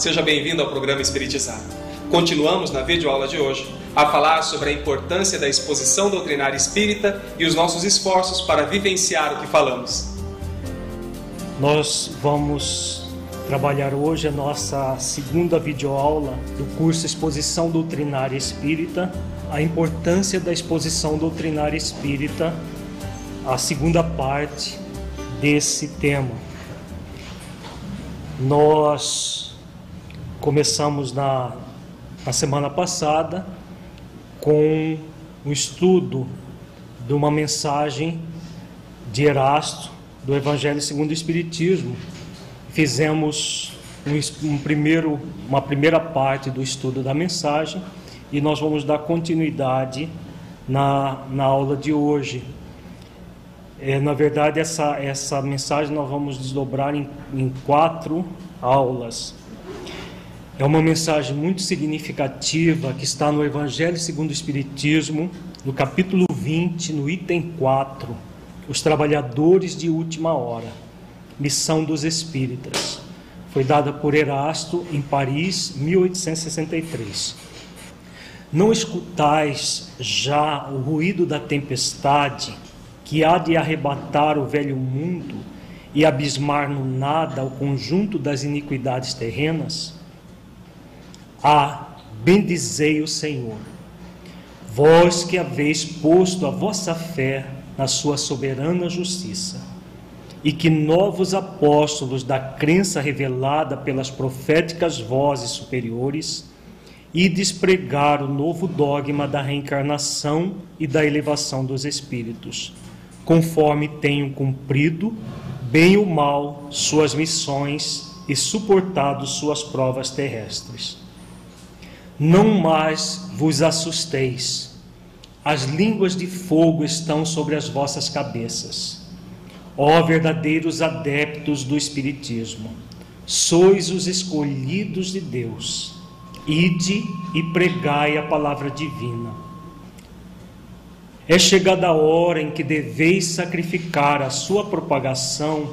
seja bem-vindo ao programa Espiritizar. Continuamos na videoaula de hoje a falar sobre a importância da exposição doutrinária espírita e os nossos esforços para vivenciar o que falamos. Nós vamos trabalhar hoje a nossa segunda videoaula do curso Exposição Doutrinária Espírita, a importância da exposição doutrinária espírita, a segunda parte desse tema. Nós começamos na, na semana passada com um estudo de uma mensagem de Erasto do Evangelho segundo o Espiritismo. Fizemos um, um primeiro, uma primeira parte do estudo da mensagem e nós vamos dar continuidade na, na aula de hoje. É, na verdade, essa, essa mensagem nós vamos desdobrar em, em quatro aulas. É uma mensagem muito significativa que está no Evangelho segundo o Espiritismo, no capítulo 20, no item 4, os trabalhadores de última hora, missão dos espíritas. Foi dada por Erasto em Paris, 1863. Não escutais já o ruído da tempestade que há de arrebatar o velho mundo e abismar no nada o conjunto das iniquidades terrenas? Ah, bendizei o Senhor, vós que haveis posto a vossa fé na sua soberana justiça, e que novos apóstolos da crença revelada pelas proféticas vozes superiores, e despregar o novo dogma da reencarnação e da elevação dos espíritos, conforme tenham cumprido, bem ou mal, suas missões e suportado suas provas terrestres. Não mais vos assusteis, as línguas de fogo estão sobre as vossas cabeças. Ó verdadeiros adeptos do Espiritismo, sois os escolhidos de Deus, ide e pregai a palavra divina. É chegada a hora em que deveis sacrificar a sua propagação,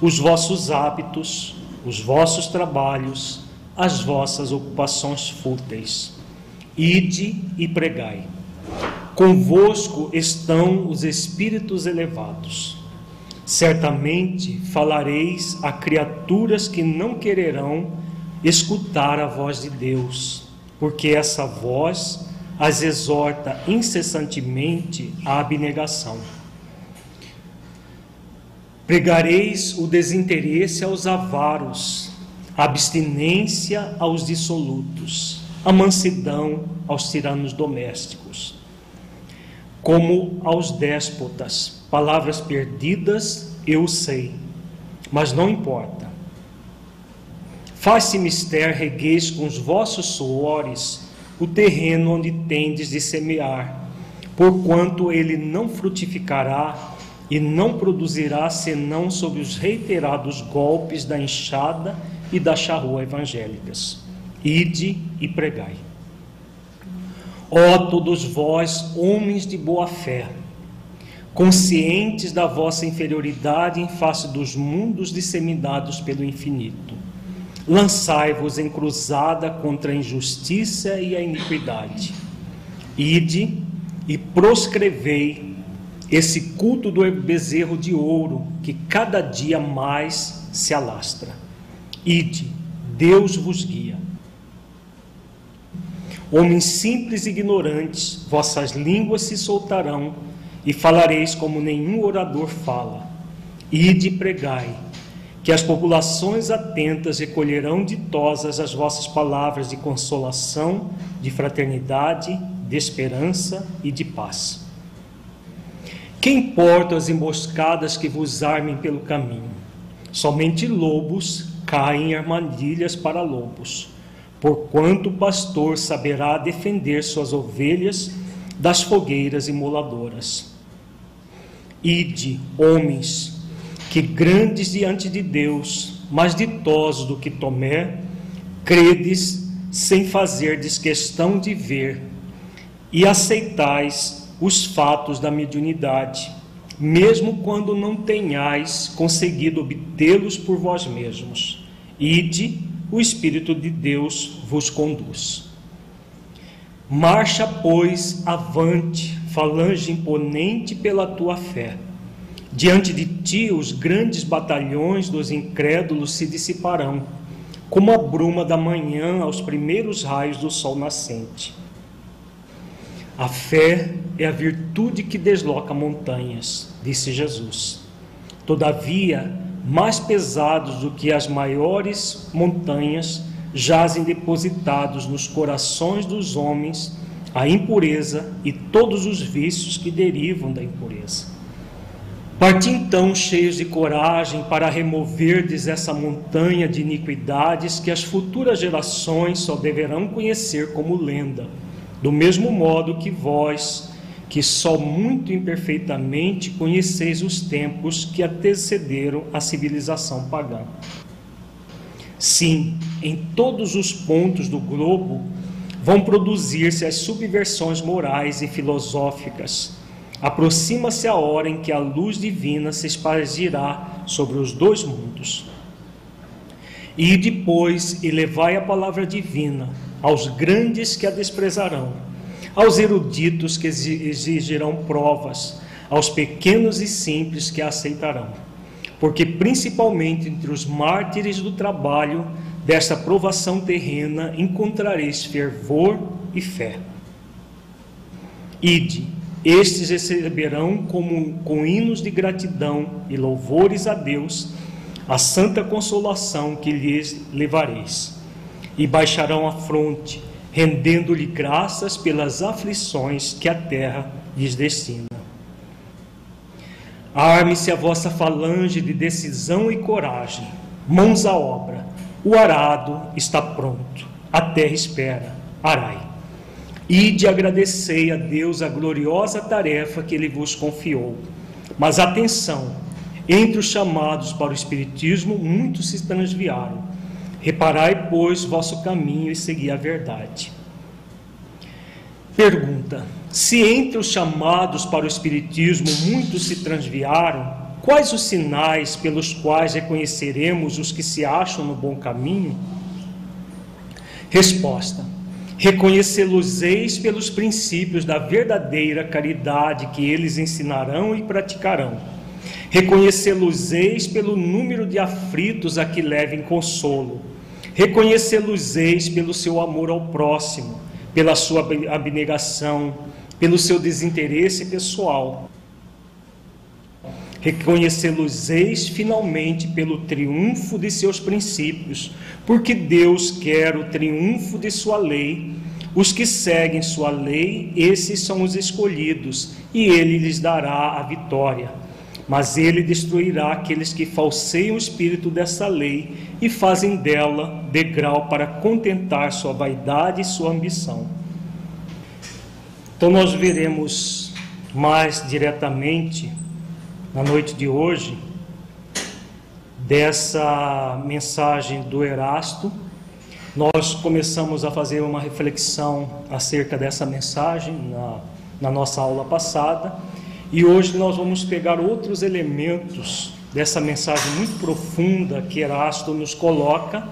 os vossos hábitos, os vossos trabalhos, as vossas ocupações fúteis. Ide e pregai. Convosco estão os espíritos elevados. Certamente falareis a criaturas que não quererão escutar a voz de Deus, porque essa voz as exorta incessantemente à abnegação. Pregareis o desinteresse aos avaros, a abstinência aos dissolutos, a mansidão aos tiranos domésticos, como aos déspotas. Palavras perdidas, eu sei, mas não importa. Faz-se mister, regueis com os vossos suores o terreno onde tendes de semear, porquanto ele não frutificará e não produzirá senão sob os reiterados golpes da enxada e da charrua evangélicas. Ide e pregai. Ó todos vós, homens de boa fé, conscientes da vossa inferioridade em face dos mundos disseminados pelo infinito, lançai-vos em cruzada contra a injustiça e a iniquidade. Ide e proscrevei esse culto do bezerro de ouro que cada dia mais se alastra. Ide, Deus vos guia. Homens simples e ignorantes, vossas línguas se soltarão e falareis como nenhum orador fala. Ide pregai, que as populações atentas recolherão ditosas as vossas palavras de consolação, de fraternidade, de esperança e de paz. Que importam as emboscadas que vos armem pelo caminho? Somente lobos caem em armadilhas para lobos, porquanto o pastor saberá defender suas ovelhas das fogueiras imoladoras. Ide, homens, que grandes diante de Deus, mais ditosos do que Tomé, credes sem fazerdes questão de ver, e aceitais os fatos da mediunidade, mesmo quando não tenhais conseguido obtê-los por vós mesmos. Ide, o Espírito de Deus vos conduz. Marcha, pois, avante, falange imponente pela tua fé. Diante de ti, os grandes batalhões dos incrédulos se dissiparão, como a bruma da manhã aos primeiros raios do sol nascente. A fé é a virtude que desloca montanhas, disse Jesus. Todavia, mais pesados do que as maiores montanhas, jazem depositados nos corações dos homens a impureza e todos os vícios que derivam da impureza. Parti então cheios de coragem para removerdes essa montanha de iniquidades que as futuras gerações só deverão conhecer como lenda, do mesmo modo que vós, que só muito imperfeitamente conheceis os tempos que antecederam a civilização pagã. Sim, em todos os pontos do globo vão produzir-se as subversões morais e filosóficas Aproxima-se a hora em que a luz divina se espargirá sobre os dois mundos. E depois elevai a palavra divina aos grandes que a desprezarão, aos eruditos que exigirão provas, aos pequenos e simples que a aceitarão. Porque principalmente entre os mártires do trabalho desta provação terrena encontrareis fervor e fé. Ide, estes receberão como, com hinos de gratidão e louvores a Deus a santa consolação que lhes levareis. E baixarão a fronte, rendendo-lhe graças pelas aflições que a terra lhes destina. Arme-se a vossa falange de decisão e coragem, mãos à obra, o arado está pronto, a terra espera, arai. Ide agradecei a Deus a gloriosa tarefa que Ele vos confiou. Mas atenção, entre os chamados para o Espiritismo, muitos se transviaram. Reparai, pois, vosso caminho e segui a verdade. Pergunta: Se entre os chamados para o Espiritismo muitos se transviaram, quais os sinais pelos quais reconheceremos os que se acham no bom caminho? Resposta: Reconhecê-los-eis pelos princípios da verdadeira caridade que eles ensinarão e praticarão. Reconhecê-los-eis pelo número de aflitos a que levem consolo. Reconhecê-los-eis pelo seu amor ao próximo, pela sua abnegação, pelo seu desinteresse pessoal. Reconhecê-los-eis finalmente pelo triunfo de seus princípios, porque Deus quer o triunfo de sua lei. Os que seguem sua lei, esses são os escolhidos, e ele lhes dará a vitória. Mas ele destruirá aqueles que falseiam o espírito dessa lei e fazem dela degrau para contentar sua vaidade e sua ambição. Então, nós veremos mais diretamente na noite de hoje dessa mensagem do Erasto. Nós começamos a fazer uma reflexão acerca dessa mensagem na, na nossa aula passada e hoje nós vamos pegar outros elementos dessa mensagem muito profunda que Erasto nos coloca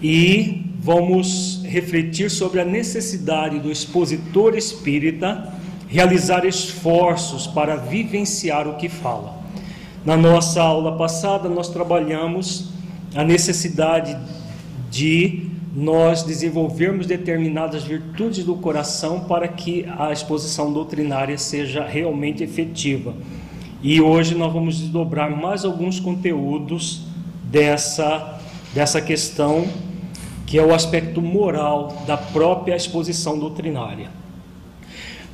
e vamos refletir sobre a necessidade do expositor espírita realizar esforços para vivenciar o que fala. Na nossa aula passada, nós trabalhamos a necessidade de nós desenvolvermos determinadas virtudes do coração para que a exposição doutrinária seja realmente efetiva. E hoje nós vamos desdobrar mais alguns conteúdos dessa, dessa questão, que é o aspecto moral da própria exposição doutrinária.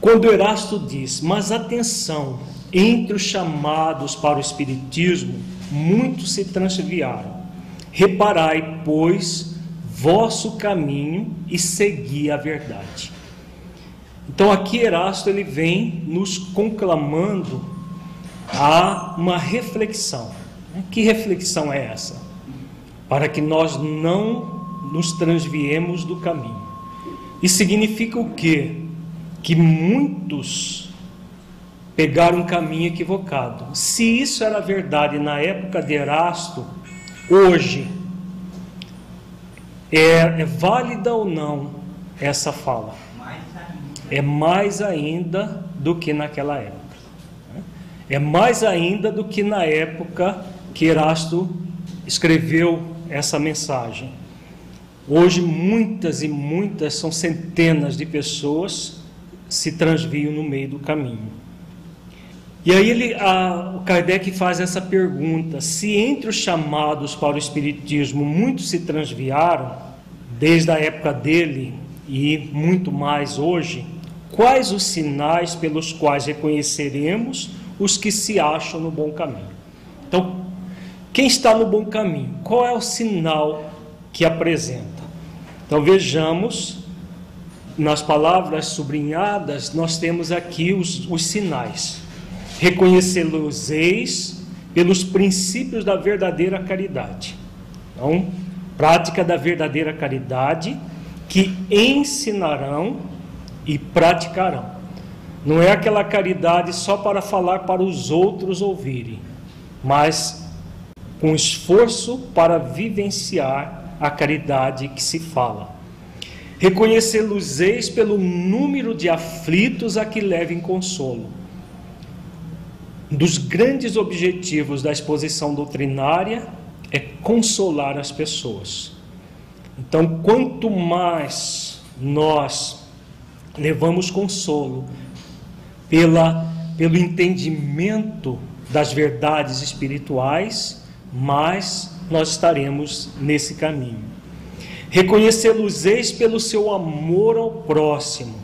Quando Erasto diz, mas atenção, entre os chamados para o Espiritismo, muitos se transviaram. Reparai, pois, vosso caminho e segui a verdade. Então aqui Erasto ele vem nos conclamando a uma reflexão. Que reflexão é essa? Para que nós não nos transviemos do caminho. Isso significa o quê? Que muitos pegaram um caminho equivocado. Se isso era verdade na época de Erasto, hoje é, é válida ou não essa fala? É mais ainda do que naquela época. É mais ainda do que na época que Erasto escreveu essa mensagem. Hoje, muitas e muitas, são centenas de pessoas se transviam no meio do caminho. E aí ele, a, o Kardec faz essa pergunta: se entre os chamados para o Espiritismo muitos se transviaram, desde a época dele e muito mais hoje, quais os sinais pelos quais reconheceremos os que se acham no bom caminho? Então, quem está no bom caminho? Qual é o sinal que apresenta? Então vejamos, nas palavras sublinhadas, nós temos aqui os, os sinais reconhecê-los-eis pelos princípios da verdadeira caridade. Então, prática da verdadeira caridade que ensinarão e praticarão. Não é aquela caridade só para falar para os outros ouvirem, mas com esforço para vivenciar a caridade que se fala. Reconhecê-los-eis pelo número de aflitos a que levem consolo um dos grandes objetivos da exposição doutrinária é consolar as pessoas. Então, quanto mais nós levamos consolo pela, pelo entendimento das verdades espirituais, mais nós estaremos nesse caminho. Reconhecê-los-eis pelo seu amor ao próximo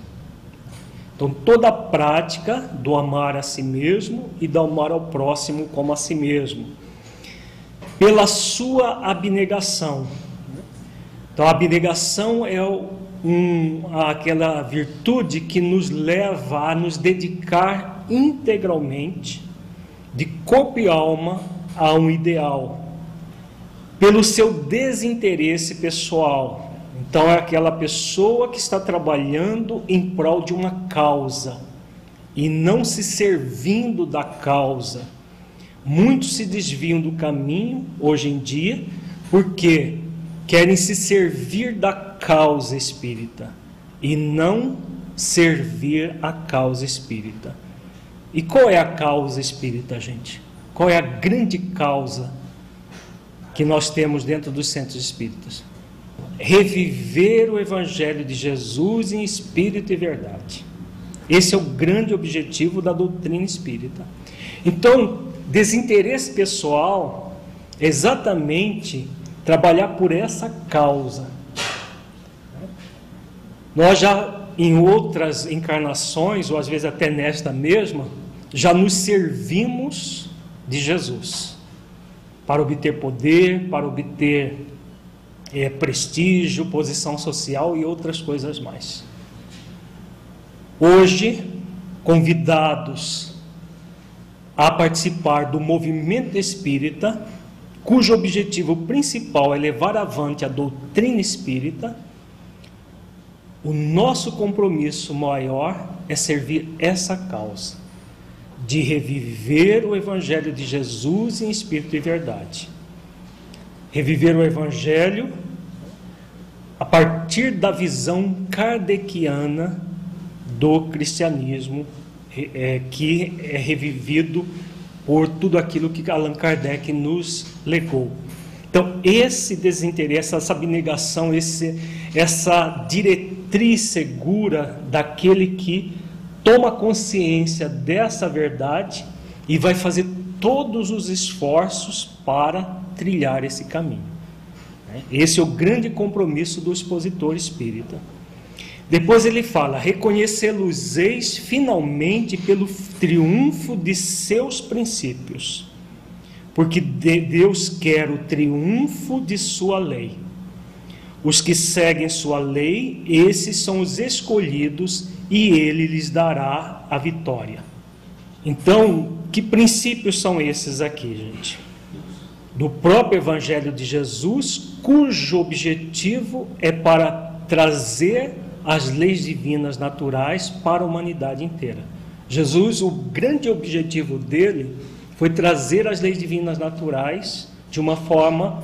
então, toda a prática do amar a si mesmo e do amar ao próximo como a si mesmo, pela sua abnegação. Então, a abnegação é um, aquela virtude que nos leva a nos dedicar integralmente, de corpo e alma, a um ideal, pelo seu desinteresse pessoal então é aquela pessoa que está trabalhando em prol de uma causa e não se servindo da causa. Muitos se desviam do caminho hoje em dia porque querem se servir da causa espírita e não servir a causa espírita. E qual é a causa espírita, gente? Qual é a grande causa que nós temos dentro dos centros espíritas? Reviver o Evangelho de Jesus em espírito e verdade. Esse é o grande objetivo da doutrina espírita. Então, desinteresse pessoal é exatamente trabalhar por essa causa. Nós já em outras encarnações, ou às vezes até nesta mesma, já nos servimos de Jesus para obter poder, para obter é, prestígio, posição social e outras coisas mais. Hoje, convidados a participar do movimento espírita, cujo objetivo principal é levar avante a doutrina espírita, o nosso compromisso maior é servir essa causa, de reviver o Evangelho de Jesus em espírito e verdade reviver o Evangelho a partir da visão kardeciana do cristianismo, é, que é revivido por tudo aquilo que Allan Kardec nos legou. Então, esse desinteresse, essa abnegação, esse, essa diretriz segura daquele que toma consciência dessa verdade e vai fazer todos os esforços para trilhar esse caminho. Né? Esse é o grande compromisso do expositor espírita. Depois ele fala: reconhecê-los-eis finalmente pelo triunfo de seus princípios, porque Deus quer o triunfo de sua lei. Os que seguem sua lei, esses são os escolhidos e ele lhes dará a vitória. Então, que princípios são esses aqui, gente? Do próprio Evangelho de Jesus, cujo objetivo é para trazer as leis divinas naturais para a humanidade inteira. Jesus, o grande objetivo dele foi trazer as leis divinas naturais de uma forma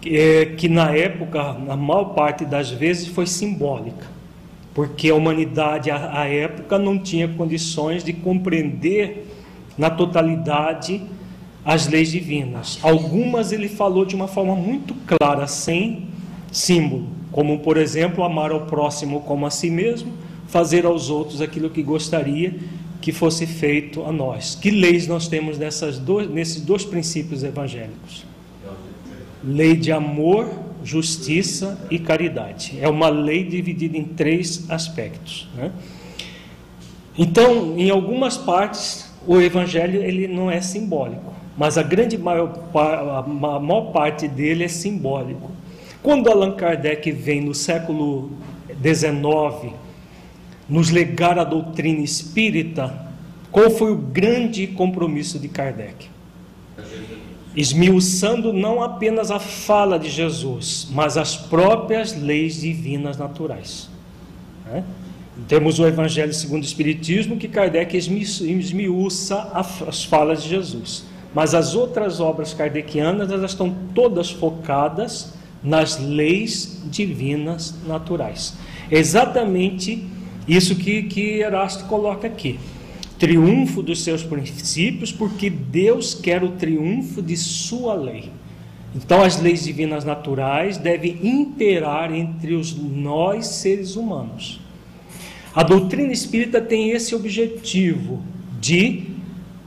que, é, que na época, na maior parte das vezes, foi simbólica, porque a humanidade à, época não tinha condições de compreender na totalidade as leis divinas. Algumas ele falou de uma forma muito clara, sem símbolo como por exemplo amar ao próximo como a si mesmo, fazer aos outros aquilo que gostaria que fosse feito a nós. Que leis nós temos nessas dois, nesses dois princípios evangélicos? Lei de amor, justiça e caridade. É uma lei dividida em três aspectos. Né? Então, em algumas partes, o evangelho ele não é simbólico, mas a grande maior, a maior parte dele é simbólico. Quando Allan Kardec vem no século XIX nos legar a doutrina espírita, qual foi o grande compromisso de Kardec? Esmiuçando não apenas a fala de Jesus, mas as próprias leis divinas naturais. Né? Temos o Evangelho segundo o Espiritismo, que Kardec esmiuça as falas de Jesus. Mas as outras obras kardecianas, elas estão todas focadas nas leis divinas naturais. Exatamente isso que, que Erasto coloca aqui. Triunfo dos seus princípios, porque Deus quer o triunfo de sua lei. Então, as leis divinas naturais devem imperar entre os nós seres humanos. A doutrina espírita tem esse objetivo de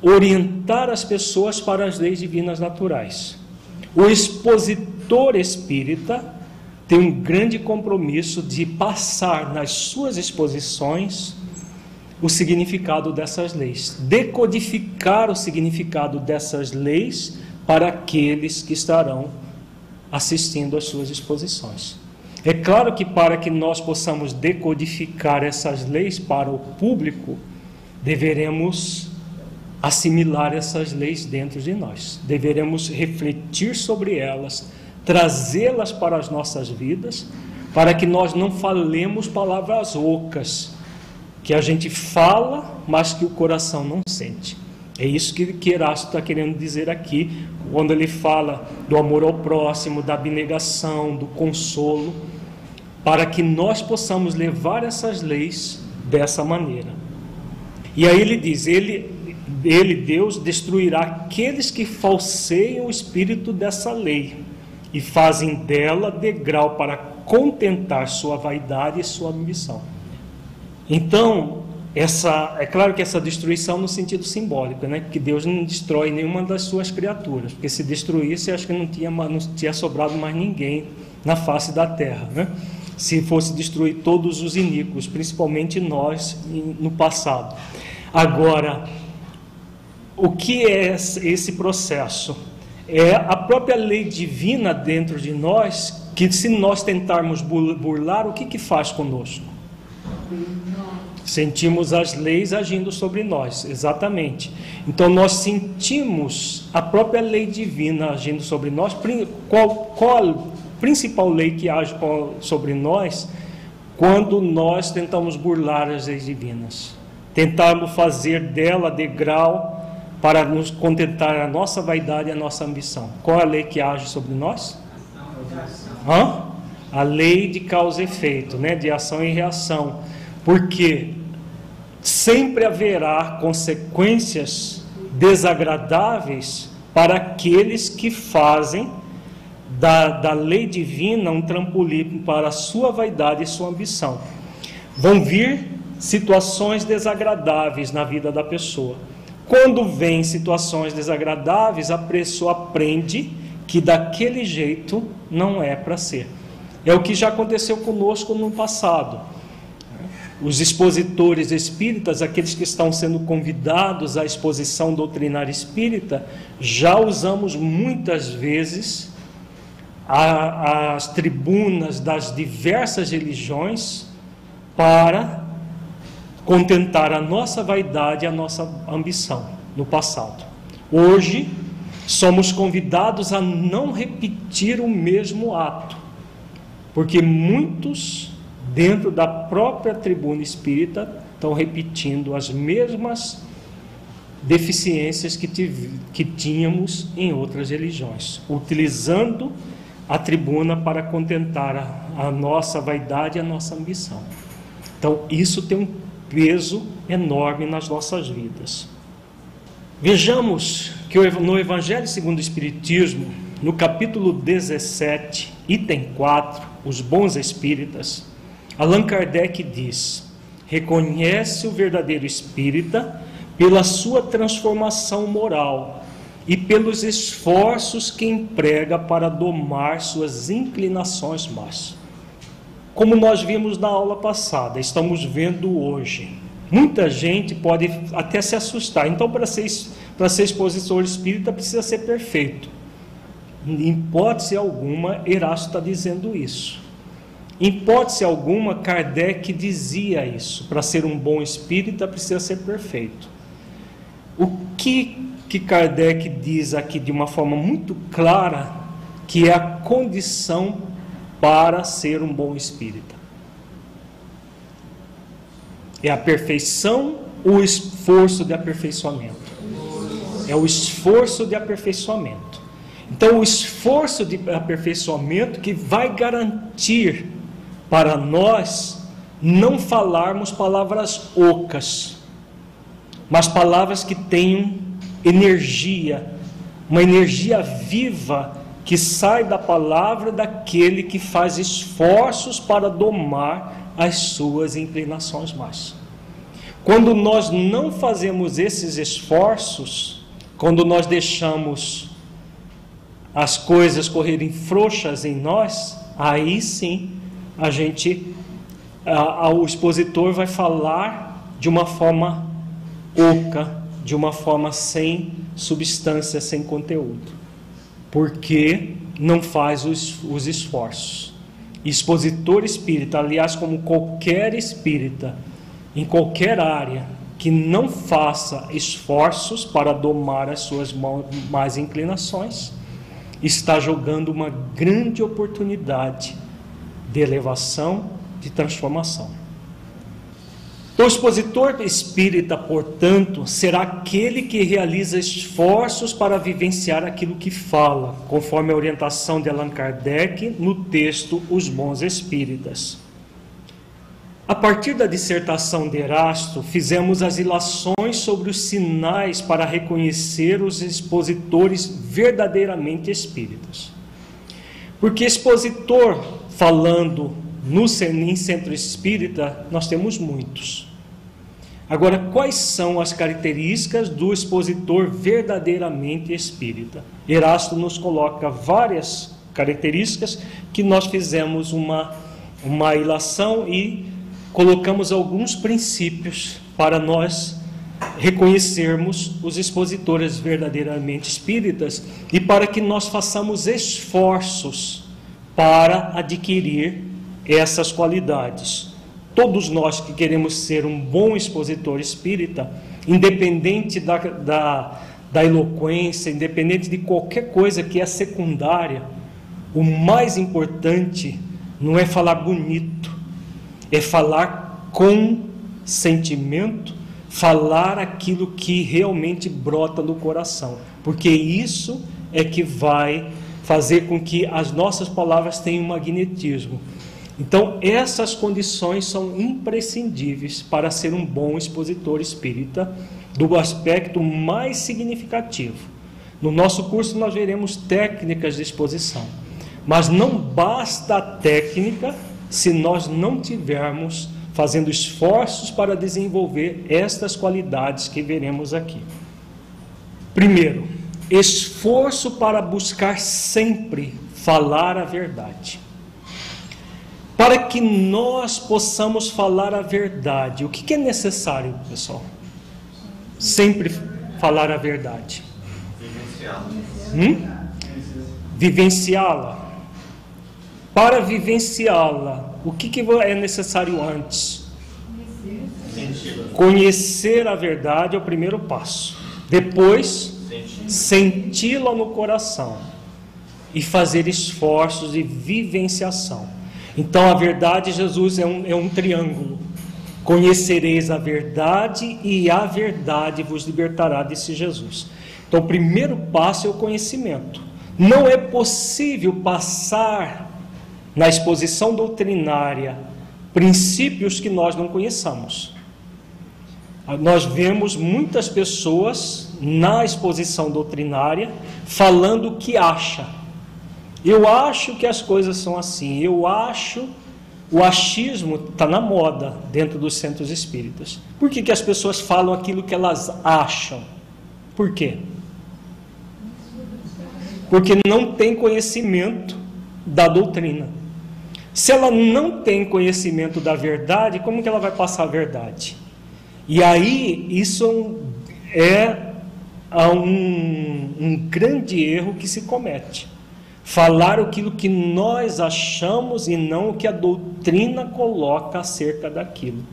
orientar as pessoas para as leis divinas naturais. O expositor espírita tem um grande compromisso de passar nas suas exposições o significado dessas leis, decodificar o significado dessas leis para aqueles que estarão assistindo às suas exposições. É claro que para que nós possamos decodificar essas leis para o público, deveremos assimilar essas leis dentro de nós. Deveremos refletir sobre elas, trazê-las para as nossas vidas, para que nós não falemos palavras ocas, que a gente fala, mas que o coração não sente. É isso que, que Erasto está querendo dizer aqui, quando ele fala do amor ao próximo, da abnegação, do consolo, para que nós possamos levar essas leis dessa maneira. E aí ele diz: ele, ele, Deus, destruirá aqueles que falseiam o espírito dessa lei e fazem dela degrau para contentar sua vaidade e sua ambição. Então, essa, é claro que essa destruição no sentido simbólico, né? que Deus não destrói nenhuma das suas criaturas, porque se destruísse, acho que não tinha, não tinha sobrado mais ninguém na face da terra. Né? Se fosse destruir todos os iníquos, principalmente nós no passado. Agora, o que é esse processo? é a própria lei divina dentro de nós, que se nós tentarmos burlar, o que, que faz conosco? Sentimos as leis agindo sobre nós, exatamente. Então nós sentimos a própria lei divina agindo sobre nós. Qual, qual a principal lei que age sobre nós quando nós tentamos burlar as leis divinas? Tentamos fazer dela degrau para nos contentar a nossa vaidade e a nossa ambição. Qual a lei que age sobre nós? Hã? A lei de causa e efeito, né? de ação e reação. Porque sempre haverá consequências desagradáveis para aqueles que fazem da, da lei divina um trampolim para a sua vaidade e sua ambição. Vão vir situações desagradáveis na vida da pessoa. Quando vem situações desagradáveis, a pessoa aprende que daquele jeito não é para ser. É o que já aconteceu conosco no passado. Os expositores espíritas, aqueles que estão sendo convidados à exposição doutrinária espírita, já usamos muitas vezes a, as tribunas das diversas religiões para contentar a nossa vaidade e a nossa ambição no passado. Hoje, somos convidados a não repetir o mesmo ato, porque muitos, dentro da própria tribuna espírita, estão repetindo as mesmas deficiências que, que tínhamos em outras religiões, utilizando a tribuna para contentar a, a nossa vaidade e a nossa ambição. Então, isso tem um peso enorme nas nossas vidas. Vejamos que no Evangelho segundo o Espiritismo, no capítulo 17, item 4, os bons espíritas, Allan Kardec diz: reconhece o verdadeiro espírita pela sua transformação moral e pelos esforços que emprega para domar suas inclinações más. Como nós vimos na aula passada, estamos vendo hoje. Muita gente pode até se assustar. Então, para ser, para ser expositor espírita, precisa ser perfeito. Em hipótese alguma, Erasto está dizendo isso. Em hipótese alguma, Kardec dizia isso. Para ser um bom espírita, precisa ser perfeito. O que que Kardec diz aqui de uma forma muito clara que é a condição para ser um bom espírita. É a perfeição ou o esforço de aperfeiçoamento? É o esforço de aperfeiçoamento. Então, o esforço de aperfeiçoamento que vai garantir para nós não falarmos palavras ocas, mas palavras que tenham energia, uma energia viva que sai da palavra daquele que faz esforços para domar as suas inclinações más. Quando nós não fazemos esses esforços, quando nós deixamos as coisas correrem frouxas em nós, aí sim a gente, a, a, o expositor vai falar de uma forma oca, de uma forma sem substância, sem conteúdo, porque não faz os, os esforços. Expositor espírita, aliás, como qualquer espírita, em qualquer área, que não faça esforços para domar as suas más inclinações, está jogando uma grande oportunidade de elevação, de transformação. O expositor espírita, portanto, será aquele que realiza esforços para vivenciar aquilo que fala, conforme a orientação de Allan Kardec no texto Os Bons Espíritas. A partir da dissertação de Erasto, fizemos as ilações sobre os sinais para reconhecer os expositores verdadeiramente espíritas. Porque expositor, falando no em centro espírita, nós temos muitos. Agora, quais são as características do expositor verdadeiramente espírita? Erasto nos coloca várias características que nós fizemos uma, uma ilação e colocamos alguns princípios para nós reconhecermos os expositores verdadeiramente espíritas e para que nós façamos esforços para adquirir essas qualidades. Todos nós que queremos ser um bom expositor espírita, independente da, da, da eloquência, independente de qualquer coisa que é secundária, o mais importante não é falar bonito, é falar com sentimento, falar aquilo que realmente brota do coração, porque isso é que vai fazer com que as nossas palavras tenham magnetismo. Então, essas condições são imprescindíveis para ser um bom expositor espírita do aspecto mais significativo. No nosso curso nós veremos técnicas de exposição, mas não basta a técnica se nós não tivermos fazendo esforços para desenvolver estas qualidades que veremos aqui. Primeiro, esforço para buscar sempre falar a verdade. Para que nós possamos falar a verdade, o que é necessário, pessoal? Sempre falar a verdade. Vivenciá-la. Hum? Vivenciá-la. Para vivenciá-la, o que, que é necessário antes? Conhecer a verdade é o primeiro passo. Depois, senti-la no coração e fazer esforços de vivenciação. Então, a verdade, Jesus, é um, é um triângulo. Conhecereis a verdade e a verdade vos libertará, disse Jesus. Então, o primeiro passo é o conhecimento. Não é possível passar na exposição doutrinária princípios que nós não conheçamos. Nós vemos muitas pessoas na exposição doutrinária falando o que acha. Eu acho que as coisas são assim. Eu acho. O achismo está na moda dentro dos centros espíritas. Por que, que as pessoas falam aquilo que elas acham? Por quê? Porque não tem conhecimento da doutrina. Se ela não tem conhecimento da verdade, como que ela vai passar a verdade? E aí, isso é um, um grande erro que se comete. Falar aquilo que nós achamos e não o que a doutrina coloca acerca daquilo.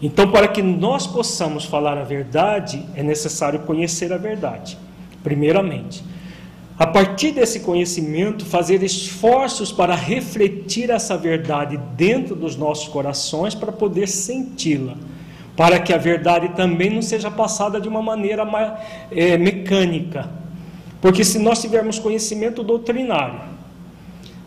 Então, para que nós possamos falar a verdade, é necessário conhecer a verdade, primeiramente a partir desse conhecimento, fazer esforços para refletir essa verdade dentro dos nossos corações para poder senti-la, para que a verdade também não seja passada de uma maneira é, mecânica. Porque se nós tivermos conhecimento doutrinário,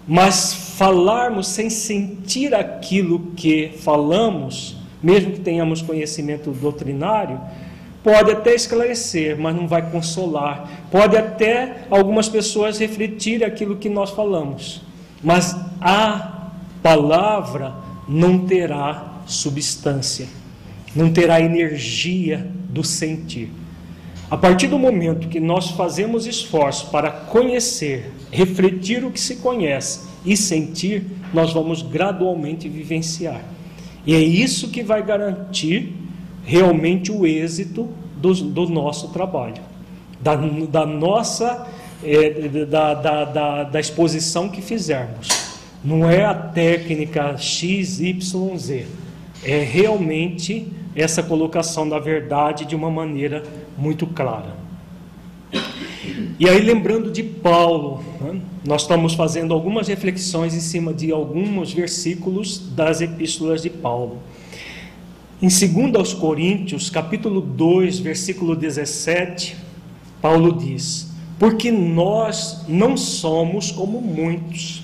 mas falarmos sem sentir aquilo que falamos, mesmo que tenhamos conhecimento doutrinário, pode até esclarecer, mas não vai consolar. Pode até algumas pessoas refletir aquilo que nós falamos, mas a palavra não terá substância, não terá energia do sentir. A partir do momento que nós fazemos esforço para conhecer, refletir o que se conhece e sentir, nós vamos gradualmente vivenciar. E é isso que vai garantir realmente o êxito do, do nosso trabalho, da, da nossa é, da, da, da, da exposição que fizermos. Não é a técnica X, Y, Z. É realmente essa colocação da verdade de uma maneira muito clara. E aí, lembrando de Paulo, né, nós estamos fazendo algumas reflexões em cima de alguns versículos das epístolas de Paulo. Em 2 aos Coríntios, capítulo 2, versículo 17, Paulo diz: Porque nós não somos como muitos,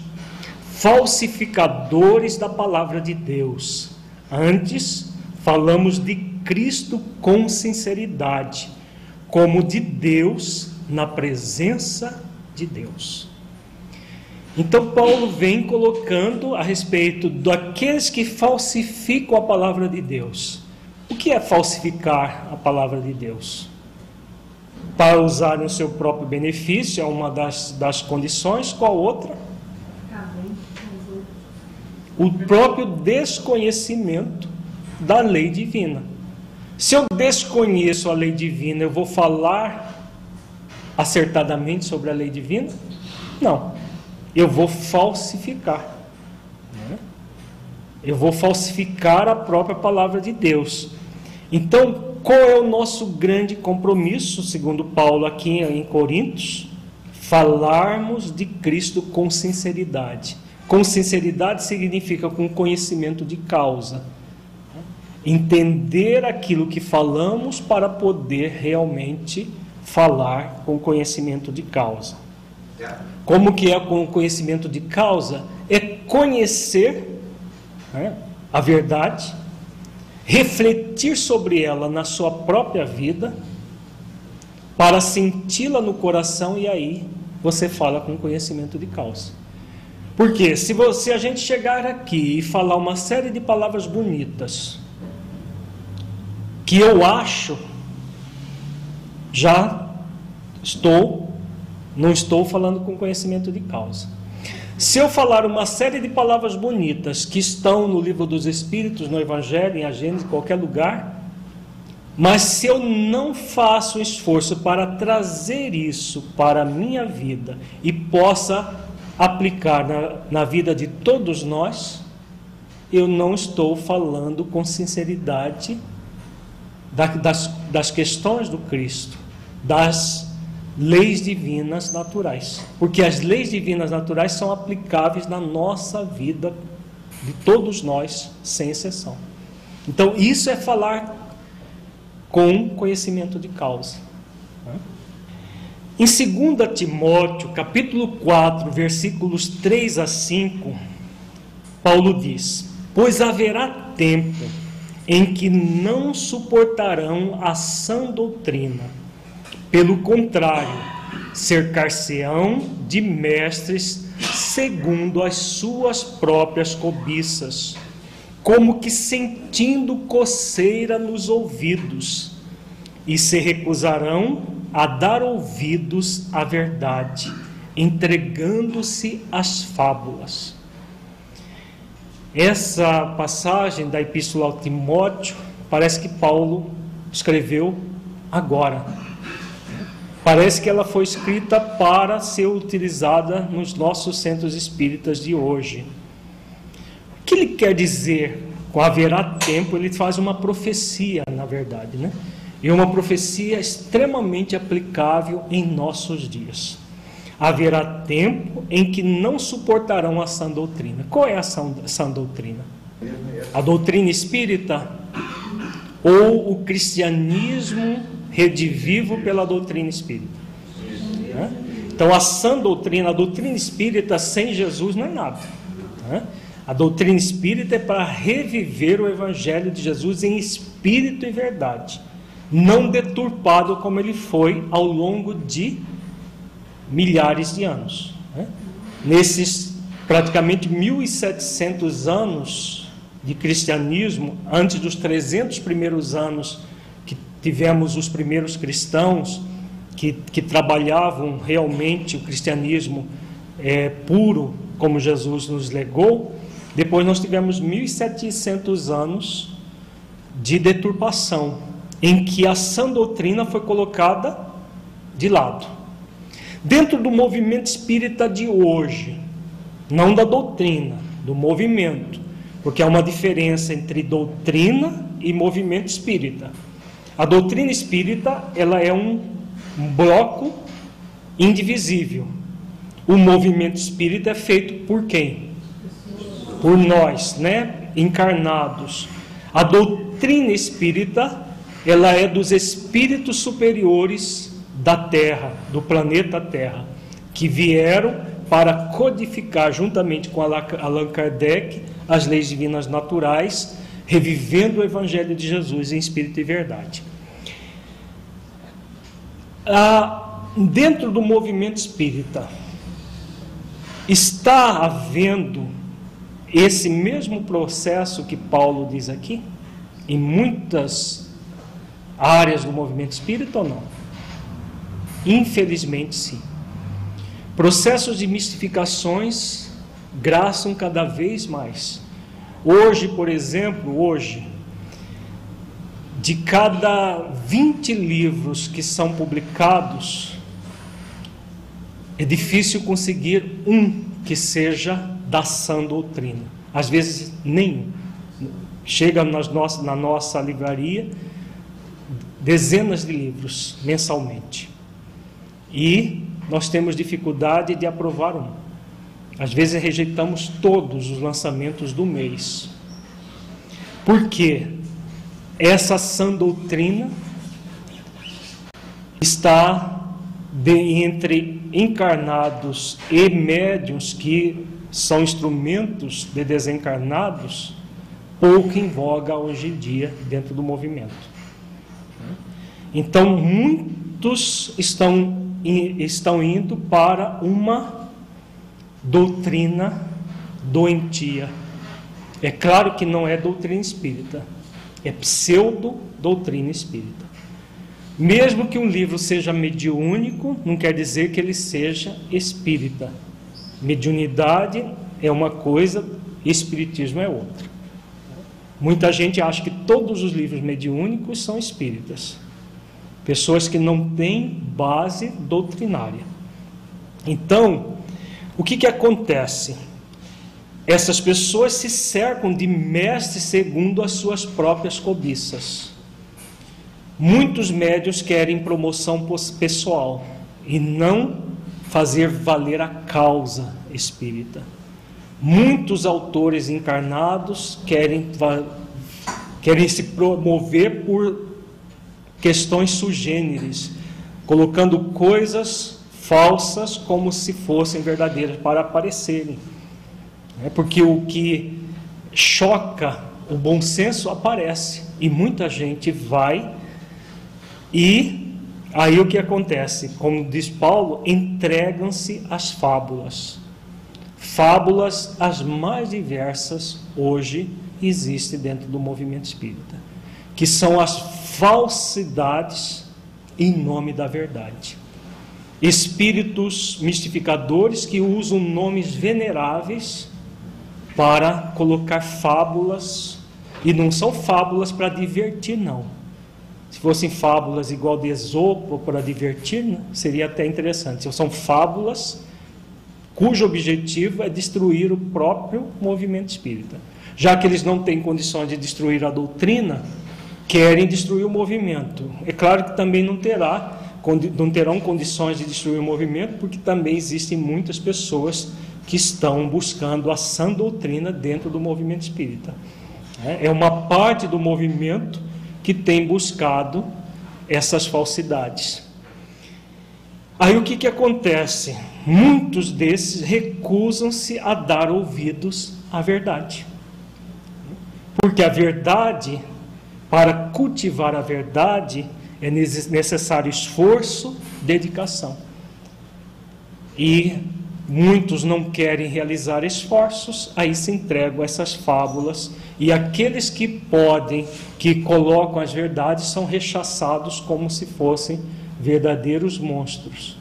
falsificadores da palavra de Deus. Antes, falamos de Cristo com sinceridade, como de Deus na presença de Deus. Então Paulo vem colocando a respeito daqueles que falsificam a palavra de Deus. O que é falsificar a palavra de Deus? Para usar no seu próprio benefício é uma das, das condições, qual outra? O próprio desconhecimento da lei divina. Se eu desconheço a lei divina, eu vou falar acertadamente sobre a lei divina? Não eu vou falsificar. Né? Eu vou falsificar a própria palavra de Deus. Então, qual é o nosso grande compromisso, segundo Paulo aqui em Coríntios? Falarmos de Cristo com sinceridade. Com sinceridade significa com conhecimento de causa. Entender aquilo que falamos para poder realmente falar com conhecimento de causa. Como que é com conhecimento de causa? É conhecer né, a verdade refletir sobre ela na sua própria vida, para senti-la no coração e aí você fala com conhecimento de causa. Porque se você a gente chegar aqui e falar uma série de palavras bonitas que eu acho já estou não estou falando com conhecimento de causa. Se eu falar uma série de palavras bonitas que estão no livro dos Espíritos, no Evangelho, em Agênesis, em qualquer lugar, mas se eu não faço esforço para trazer isso para a minha vida e possa aplicar na, na vida de todos nós, eu não estou falando com sinceridade das, das questões do Cristo, das leis divinas naturais. Porque as leis divinas naturais são aplicáveis na nossa vida, de todos nós, sem exceção. Então, isso é falar com conhecimento de causa. Em 2 Timóteo, capítulo 4, versículos 3 a 5, Paulo diz: Pois haverá tempo em que não suportarão a sã doutrina. Pelo contrário, cercar-se-ão de mestres segundo as suas próprias cobiças como que sentindo coceira nos ouvidos, e se recusarão a dar ouvidos à verdade, entregando-se às fábulas. Essa passagem da Epístola ao Timóteo parece que Paulo escreveu agora. Parece que ela foi escrita para ser utilizada nos nossos centros espíritas de hoje. O que ele quer dizer com haverá tempo? Ele faz uma profecia, na verdade, né? E uma profecia extremamente aplicável em nossos dias. Haverá tempo em que não suportarão a sã doutrina. Qual é a sã, sã doutrina? A doutrina espírita ou o cristianismo redivivo pela doutrina espírita? Né? Então, a sã doutrina, a doutrina espírita sem Jesus não é nada. Né? A doutrina espírita é para reviver o Evangelho de Jesus em espírito e verdade, não deturpado como ele foi ao longo de milhares de anos. Né? Nesses praticamente 1.700 anos de cristianismo, antes dos 300 primeiros anos que tivemos os primeiros cristãos que, que trabalhavam realmente o cristianismo é, puro, como Jesus nos legou, depois nós tivemos 1700 anos de deturpação, em que a sã doutrina foi colocada de lado. Dentro do movimento espírita de hoje, não da doutrina, do movimento, porque há uma diferença entre doutrina e movimento espírita. A doutrina espírita, ela é um, bloco indivisível. O movimento espírita é feito por quem? por nós, né, encarnados. A doutrina espírita, ela é dos espíritos superiores da Terra, do planeta Terra, que vieram para codificar juntamente com Allan Kardec as leis divinas naturais, revivendo o evangelho de Jesus em espírito e verdade. Ah, dentro do movimento espírita está havendo esse mesmo processo que Paulo diz aqui, em muitas áreas do movimento espírita ou não? Infelizmente, sim. Processos de mistificações graçam cada vez mais. Hoje, por exemplo, hoje, de cada 20 livros que são publicados, é difícil conseguir um que seja da sã doutrina. Às vezes, nenhum. Chega nas nossas, na nossa livraria dezenas de livros mensalmente. E nós temos dificuldade de aprovar um. Às vezes rejeitamos todos os lançamentos do mês. Porque essa sã doutrina está de, entre encarnados e médiuns que são instrumentos de desencarnados, pouco em voga hoje em dia dentro do movimento. Então, muitos estão, estão indo para uma doutrina doentia. É claro que não é doutrina espírita, é pseudo-doutrina espírita. Mesmo que um livro seja mediúnico, não quer dizer que ele seja espírita. Mediunidade é uma coisa, espiritismo é outra. Muita gente acha que todos os livros mediúnicos são espíritas. Pessoas que não têm base doutrinária. Então, o que, que acontece? Essas pessoas se cercam de mestres segundo as suas próprias cobiças. Muitos médios querem promoção pessoal e não fazer valer a causa espírita. Muitos autores encarnados querem, querem se promover por questões sugêneres, colocando coisas falsas como se fossem verdadeiras para aparecerem. É porque o que choca o bom senso aparece e muita gente vai e aí o que acontece? Como diz Paulo, entregam-se às fábulas. Fábulas as mais diversas hoje existem dentro do movimento espírita, que são as falsidades em nome da verdade. Espíritos mistificadores que usam nomes veneráveis para colocar fábulas, e não são fábulas para divertir, não. Se fossem fábulas igual de Esopo para divertir, seria até interessante. São fábulas cujo objetivo é destruir o próprio movimento espírita. Já que eles não têm condições de destruir a doutrina, querem destruir o movimento. É claro que também não terá não terão condições de destruir o movimento, porque também existem muitas pessoas que estão buscando a sã doutrina dentro do movimento espírita. É, é uma parte do movimento que tem buscado essas falsidades. Aí o que, que acontece? Muitos desses recusam-se a dar ouvidos à verdade. Porque a verdade para cultivar a verdade é necessário esforço, dedicação. E muitos não querem realizar esforços, aí se entregam a essas fábulas, e aqueles que podem, que colocam as verdades, são rechaçados como se fossem verdadeiros monstros.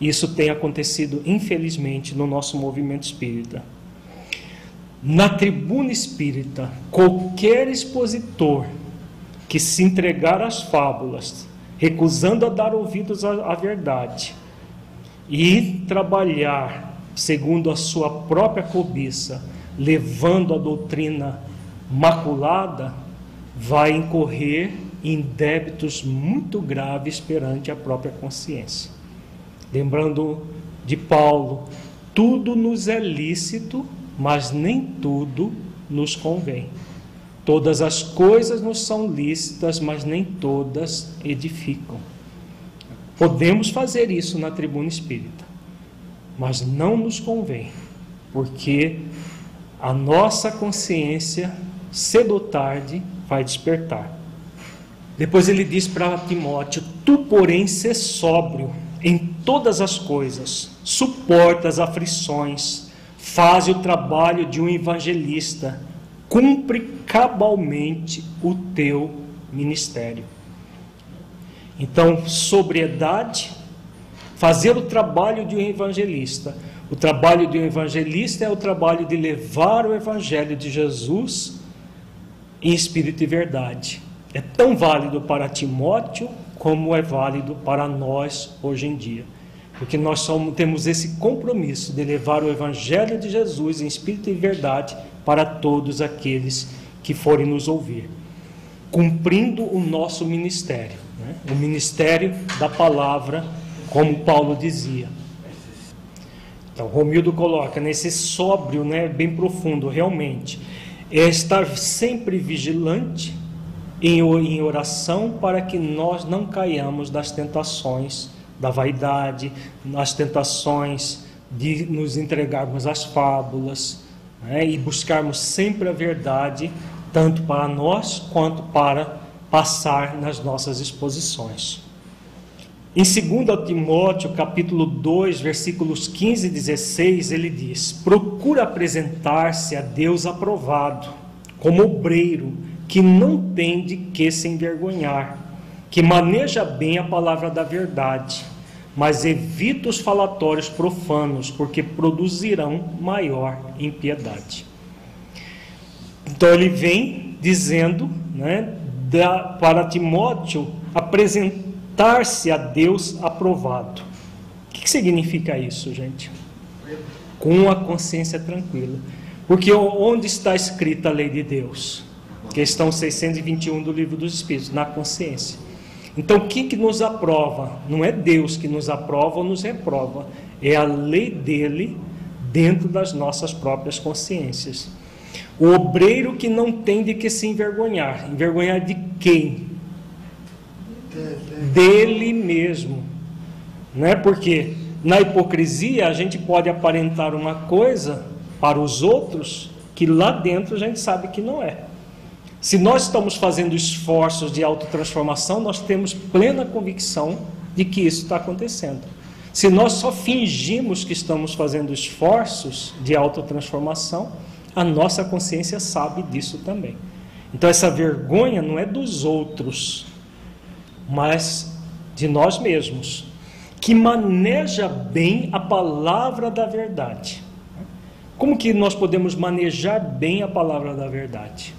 Isso tem acontecido, infelizmente, no nosso movimento espírita. Na tribuna espírita, qualquer expositor que se entregar às fábulas, recusando a dar ouvidos à, à verdade e trabalhar segundo a sua própria cobiça, levando a doutrina maculada, vai incorrer em débitos muito graves perante a própria consciência. Lembrando de Paulo, tudo nos é lícito, mas nem tudo nos convém. Todas as coisas nos são lícitas, mas nem todas edificam. Podemos fazer isso na tribuna espírita, mas não nos convém, porque a nossa consciência, cedo ou tarde, vai despertar. Depois ele diz para Timóteo: Tu, porém, se sóbrio em todas as coisas, suporta as aflições, faz o trabalho de um evangelista, cumpre cabalmente o teu ministério. Então, sobriedade, fazer o trabalho de um evangelista. O trabalho de um evangelista é o trabalho de levar o evangelho de Jesus em espírito e verdade. É tão válido para Timóteo como é válido para nós hoje em dia porque nós somos, temos esse compromisso de levar o Evangelho de Jesus em espírito e verdade para todos aqueles que forem nos ouvir, cumprindo o nosso ministério, né? o ministério da palavra, como Paulo dizia. Então, Romildo coloca nesse sóbrio, né, bem profundo, realmente, é estar sempre vigilante em oração para que nós não caiamos das tentações da vaidade, nas tentações de nos entregarmos às fábulas, né, e buscarmos sempre a verdade, tanto para nós quanto para passar nas nossas exposições. Em 2 Timóteo, capítulo 2, versículos 15 e 16, ele diz: Procura apresentar-se a Deus aprovado, como obreiro, que não tem de que se envergonhar, que maneja bem a palavra da verdade, mas evita os falatórios profanos, porque produzirão maior impiedade. Então ele vem dizendo, né, da, para Timóteo apresentar-se a Deus aprovado. O que, que significa isso, gente? Com a consciência tranquila. Porque onde está escrita a lei de Deus? Questão 621 do livro dos Espíritos, na consciência. Então, o que, nos aprova? Não é Deus que nos aprova ou nos reprova, é a lei dele dentro das nossas próprias consciências. O obreiro que não tem de que se envergonhar. Envergonhar de quem? Dele mesmo. Não é porque na hipocrisia a gente pode aparentar uma coisa para os outros que lá dentro a gente sabe que não é. Se nós estamos fazendo esforços de autotransformação, nós temos plena convicção de que isso está acontecendo. Se nós só fingimos que estamos fazendo esforços de autotransformação, a nossa consciência sabe disso também. Então, essa vergonha não é dos outros, mas de nós mesmos, que maneja bem a palavra da verdade. Como que nós podemos manejar bem a palavra da verdade?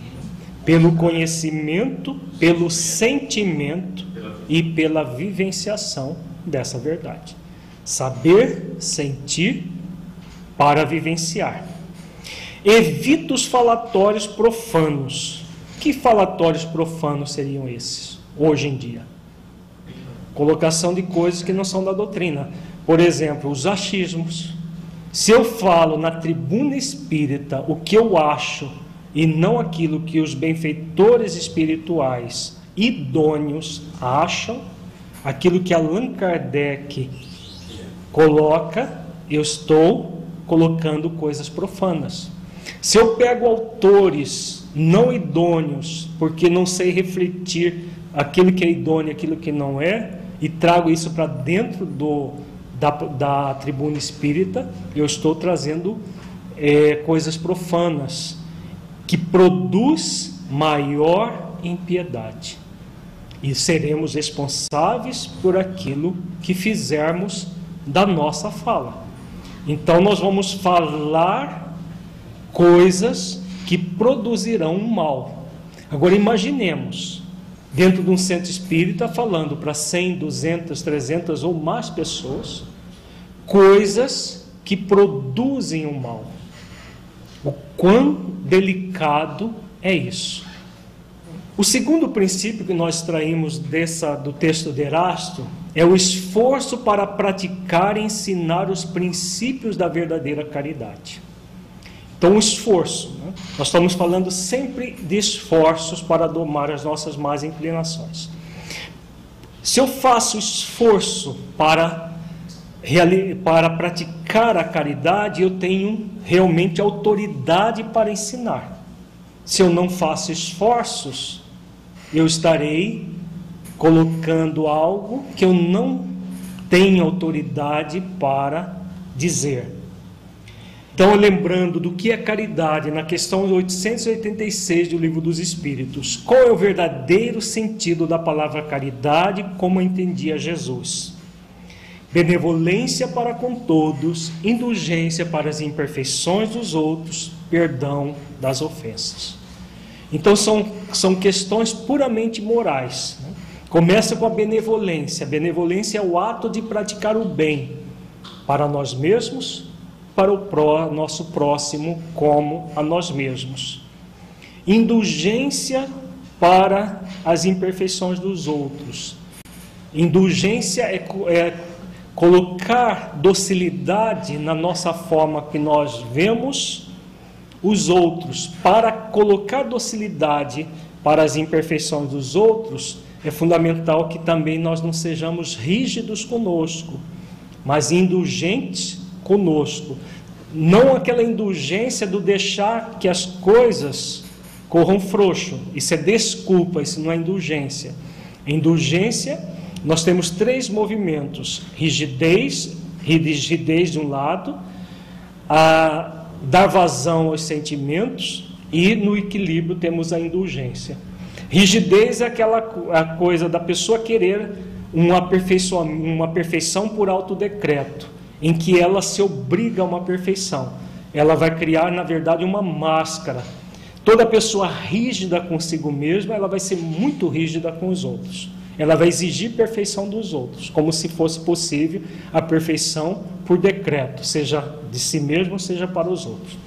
Pelo conhecimento, pelo sentimento e pela vivenciação dessa verdade. Saber, sentir para vivenciar. Evita os falatórios profanos. Que falatórios profanos seriam esses hoje em dia? Colocação de coisas que não são da doutrina. Por exemplo, os achismos. Se eu falo na tribuna espírita o que eu acho e não aquilo que os benfeitores espirituais idôneos acham, aquilo que Allan Kardec coloca, eu estou colocando coisas profanas. Se eu pego autores não idôneos, porque não sei refletir aquilo que é idôneo e aquilo que não é, e trago isso para dentro do, da, da tribuna espírita, eu estou trazendo é, coisas profanas, que produz maior impiedade. E seremos responsáveis por aquilo que fizermos da nossa fala. Então, nós vamos falar coisas que produzirão um mal. Agora imaginemos, dentro de um centro espírita, falando para 100, 200, 300 ou mais pessoas, coisas que produzem o um mal. O quão delicado é isso. O segundo princípio que nós traímos dessa, do texto de Erasto é o esforço para praticar e ensinar os princípios da verdadeira caridade. Então, o esforço. Né? Nós estamos falando sempre de esforços para domar as nossas más inclinações. Se eu faço esforço para, para praticar a caridade, eu tenho realmente autoridade para ensinar. Se eu não faço esforços, eu estarei colocando algo que eu não tenho autoridade para dizer. Então, lembrando do que é caridade, na questão 886 do Livro dos Espíritos, qual é o verdadeiro sentido da palavra caridade, como entendia Jesus? Benevolência para com todos, indulgência para as imperfeições dos outros, perdão das ofensas. Então, são, são questões puramente morais. Né? Começa com a benevolência. A benevolência é o ato de praticar o bem para nós mesmos para o pró, nosso próximo como a nós mesmos. Indulgência para as imperfeições dos outros. Indulgência é, é colocar docilidade na nossa forma que nós vemos os outros. Para colocar docilidade para as imperfeições dos outros, é fundamental que também nós não sejamos rígidos conosco, mas indulgentes conosco. não aquela indulgência do deixar que as coisas corram frouxo. Isso é desculpa, isso não é indulgência. Indulgência, nós temos três movimentos: rigidez, rigidez de um lado, a dar vazão aos sentimentos e no equilíbrio temos a indulgência. Rigidez é aquela a coisa da pessoa querer uma, perfeição, uma perfeição por autodecreto, em que ela se obriga a uma perfeição. Ela vai criar, na verdade, uma máscara. Toda pessoa rígida consigo mesma, ela vai ser muito rígida com os outros. Ela vai exigir perfeição dos outros, como se fosse possível a perfeição por decreto, seja de si mesmo, seja para os outros.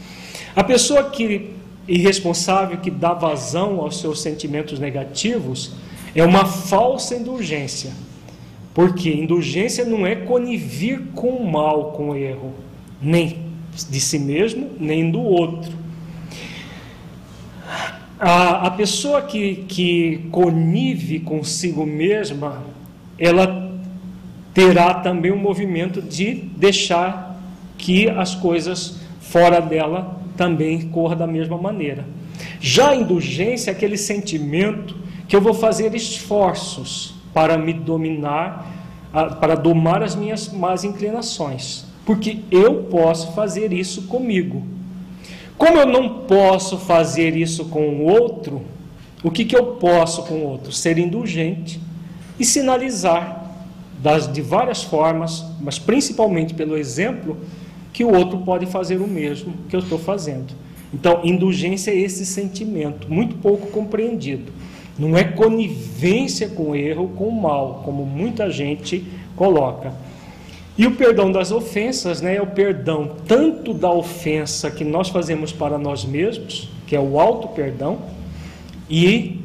A pessoa que irresponsável que dá vazão aos seus sentimentos negativos é uma falsa indulgência. Porque indulgência não é conivir com o mal, com o erro, nem de si mesmo, nem do outro. A, a pessoa que, que conive consigo mesma, ela terá também um movimento de deixar que as coisas fora dela também corra da mesma maneira. Já a indulgência é aquele sentimento que eu vou fazer esforços para me dominar, para domar as minhas más inclinações, porque eu posso fazer isso comigo. Como eu não posso fazer isso com o outro, o que, que eu posso com o outro? Ser indulgente e sinalizar das, de várias formas, mas principalmente pelo exemplo, que o outro pode fazer o mesmo que eu estou fazendo. Então, indulgência é esse sentimento, muito pouco compreendido. Não é conivência com o erro, com o mal, como muita gente coloca. E o perdão das ofensas né, é o perdão tanto da ofensa que nós fazemos para nós mesmos, que é o auto-perdão, e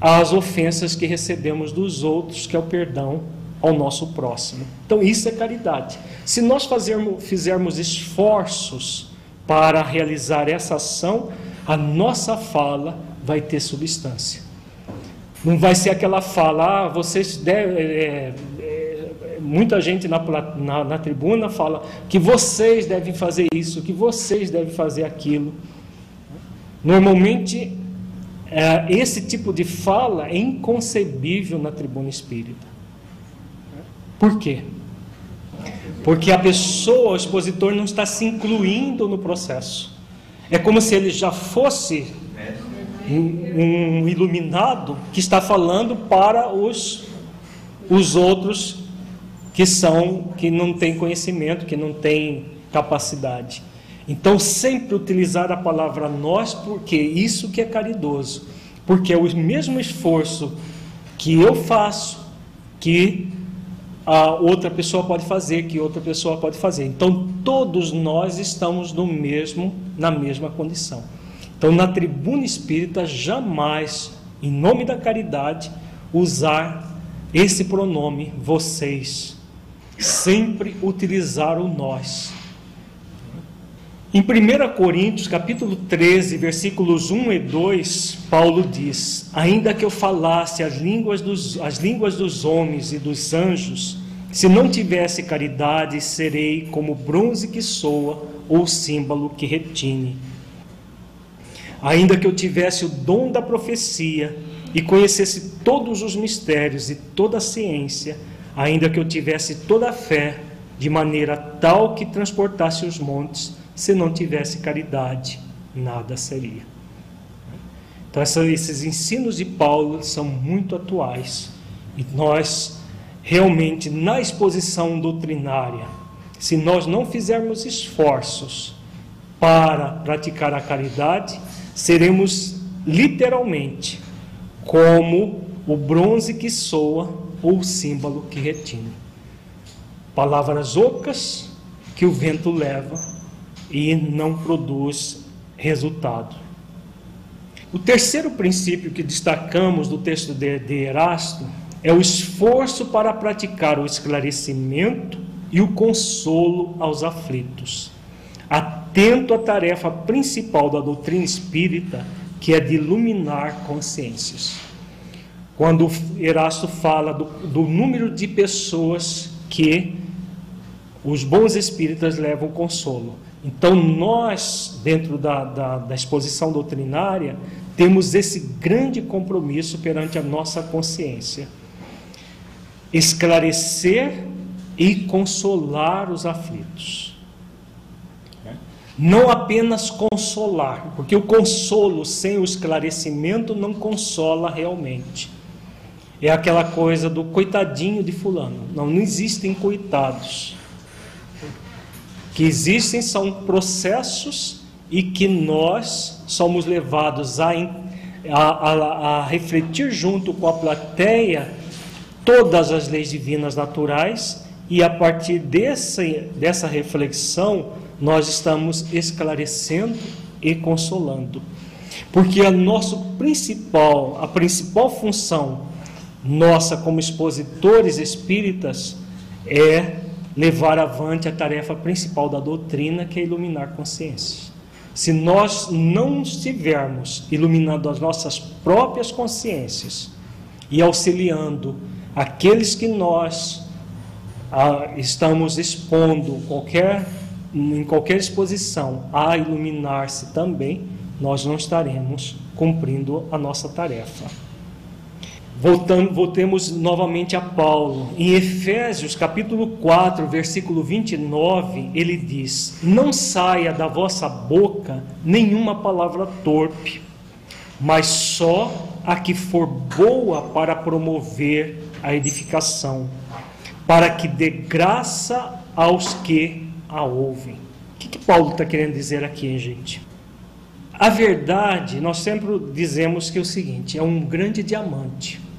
as ofensas que recebemos dos outros, que é o perdão ao nosso próximo. Então, isso é caridade. Se nós fazermos, fizermos esforços para realizar essa ação, a nossa fala vai ter substância. Não vai ser aquela fala, ah, vocês devem. É, é, muita gente na, na, na tribuna fala que vocês devem fazer isso, que vocês devem fazer aquilo. Normalmente, é, esse tipo de fala é inconcebível na tribuna espírita. Por quê? Porque a pessoa, o expositor, não está se incluindo no processo. É como se ele já fosse um, um iluminado que está falando para os, os outros que são que não têm conhecimento, que não têm capacidade. Então, sempre utilizar a palavra nós, porque isso que é caridoso, porque é o mesmo esforço que eu faço, que a outra pessoa pode fazer, que outra pessoa pode fazer. Então todos nós estamos no mesmo, na mesma condição. Então na tribuna espírita jamais, em nome da caridade, usar esse pronome vocês. Sempre utilizar o nós. Em 1 Coríntios, capítulo 13, versículos 1 e 2, Paulo diz: Ainda que eu falasse as línguas dos, as línguas dos homens e dos anjos, se não tivesse caridade, serei como bronze que soa ou símbolo que retine. Ainda que eu tivesse o dom da profecia e conhecesse todos os mistérios e toda a ciência, ainda que eu tivesse toda a fé, de maneira tal que transportasse os montes, se não tivesse caridade, nada seria. Então, esses ensinos de Paulo são muito atuais e nós, realmente, na exposição doutrinária, se nós não fizermos esforços para praticar a caridade, seremos literalmente como o bronze que soa ou símbolo que retine. Palavras ocas que o vento leva e não produz resultado. O terceiro princípio que destacamos do texto de, de Erasto é o esforço para praticar o esclarecimento e o consolo aos aflitos. Atento à tarefa principal da doutrina espírita, que é de iluminar consciências. Quando Erasto fala do, do número de pessoas que os bons espíritas levam consolo. Então, nós, dentro da, da, da, exposição doutrinária, temos esse grande compromisso perante a nossa consciência: esclarecer e consolar os aflitos. Não apenas consolar, porque o consolo sem o esclarecimento não consola realmente. É aquela coisa do coitadinho de Fulano. Não, não existem coitados que existem são processos e que nós somos levados a, a, a, a refletir junto com a plateia todas as leis divinas naturais e a partir desse, dessa reflexão nós estamos esclarecendo e consolando. Porque a nosso principal, a principal função nossa como expositores espíritas é levar avante a tarefa principal da doutrina, que é iluminar consciências. Se nós não estivermos iluminando as nossas próprias consciências e auxiliando aqueles que nós ah, estamos expondo qualquer, em qualquer exposição a iluminar-se também, nós não estaremos cumprindo a nossa tarefa. Voltando, voltemos novamente a Paulo. Em Efésios, capítulo 4, versículo 29, ele diz: Não saia da vossa boca nenhuma palavra torpe, mas só a que for boa para promover a edificação, para que dê graça aos que a ouvem. O que, que Paulo está querendo dizer aqui, gente? A verdade, nós sempre dizemos que é o seguinte: é um grande diamante.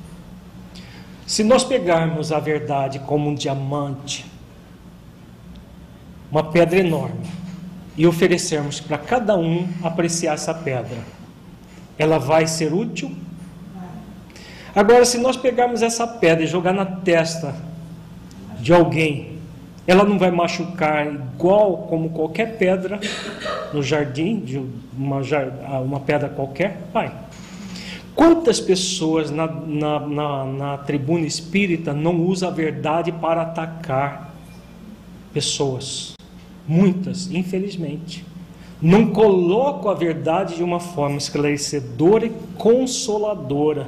Se nós pegarmos a verdade como um diamante, uma pedra enorme, e oferecermos para cada um apreciar essa pedra, ela vai ser útil? Agora, se nós pegarmos essa pedra e jogar na testa de alguém, ela não vai machucar igual como qualquer pedra no jardim, de uma, uma pedra qualquer? Vai. Quantas pessoas na, na, na, na tribuna espírita não usam a verdade para atacar pessoas? Muitas, infelizmente. Não colocam a verdade de uma forma esclarecedora e consoladora.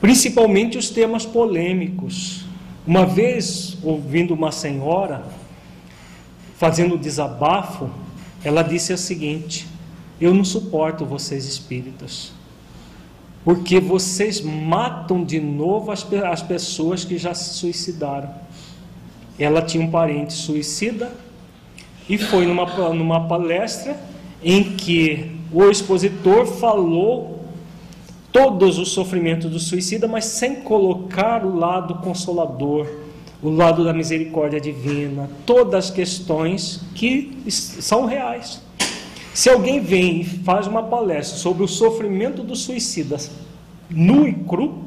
Principalmente os temas polêmicos. Uma vez, ouvindo uma senhora fazendo desabafo, ela disse o seguinte: eu não suporto vocês espíritas. Porque vocês matam de novo as, as pessoas que já se suicidaram. Ela tinha um parente suicida e foi numa, numa palestra em que o expositor falou todos os sofrimentos do suicida, mas sem colocar o lado consolador, o lado da misericórdia divina, todas as questões que são reais. Se alguém vem e faz uma palestra sobre o sofrimento dos suicidas, nu e cru,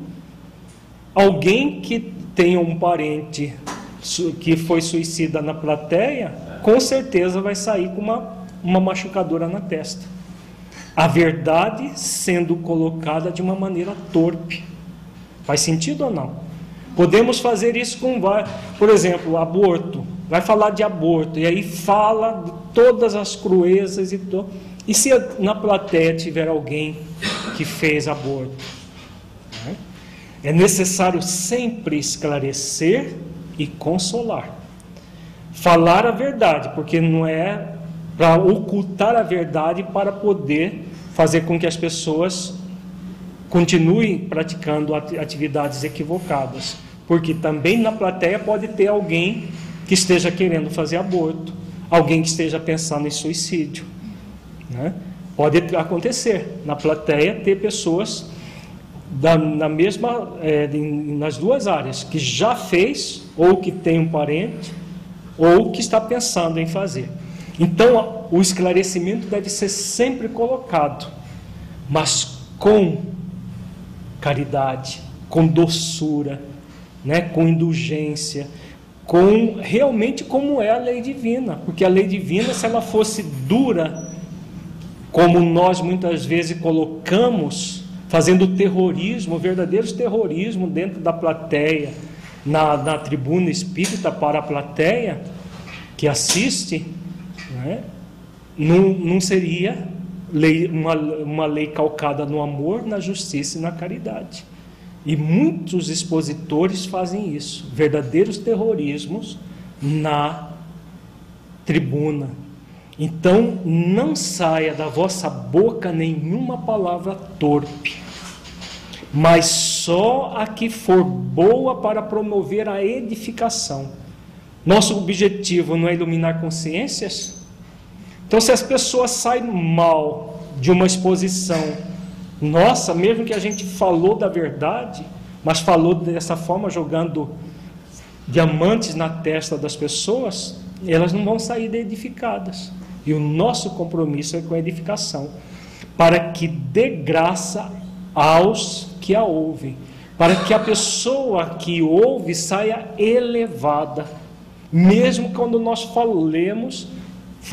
alguém que tenha um parente que foi suicida na plateia, com certeza vai sair com uma, uma machucadora na testa. A verdade sendo colocada de uma maneira torpe. Faz sentido ou não? Podemos fazer isso com, por exemplo, aborto. Vai falar de aborto e aí fala todas as cruezas e to... E se na plateia tiver alguém que fez aborto? É necessário sempre esclarecer e consolar. Falar a verdade, porque não é para ocultar a verdade para poder fazer com que as pessoas continuem praticando atividades equivocadas. Porque também na plateia pode ter alguém que esteja querendo fazer aborto, alguém que esteja pensando em suicídio. Né? Pode acontecer na plateia ter pessoas da, na mesma, é, nas duas áreas, que já fez, ou que tem um parente, ou que está pensando em fazer. Então, o esclarecimento deve ser sempre colocado, mas com caridade, com doçura, né, com indulgência, com realmente como é a lei divina, porque a lei divina, se ela fosse dura, como nós muitas vezes colocamos, fazendo terrorismo, verdadeiros terrorismo dentro da plateia, na, na tribuna espírita para a plateia que assiste, né, não, não seria lei, uma, uma lei calcada no amor, na justiça e na caridade. E muitos expositores fazem isso, verdadeiros terrorismos na tribuna. Então, não saia da vossa boca nenhuma palavra torpe, mas só a que for boa para promover a edificação. Nosso objetivo não é iluminar consciências? Então, se as pessoas saem mal de uma exposição, nossa, mesmo que a gente falou da verdade, mas falou dessa forma, jogando diamantes na testa das pessoas, elas não vão sair edificadas. E o nosso compromisso é com a edificação, para que dê graça aos que a ouvem, para que a pessoa que ouve saia elevada, mesmo quando nós falemos,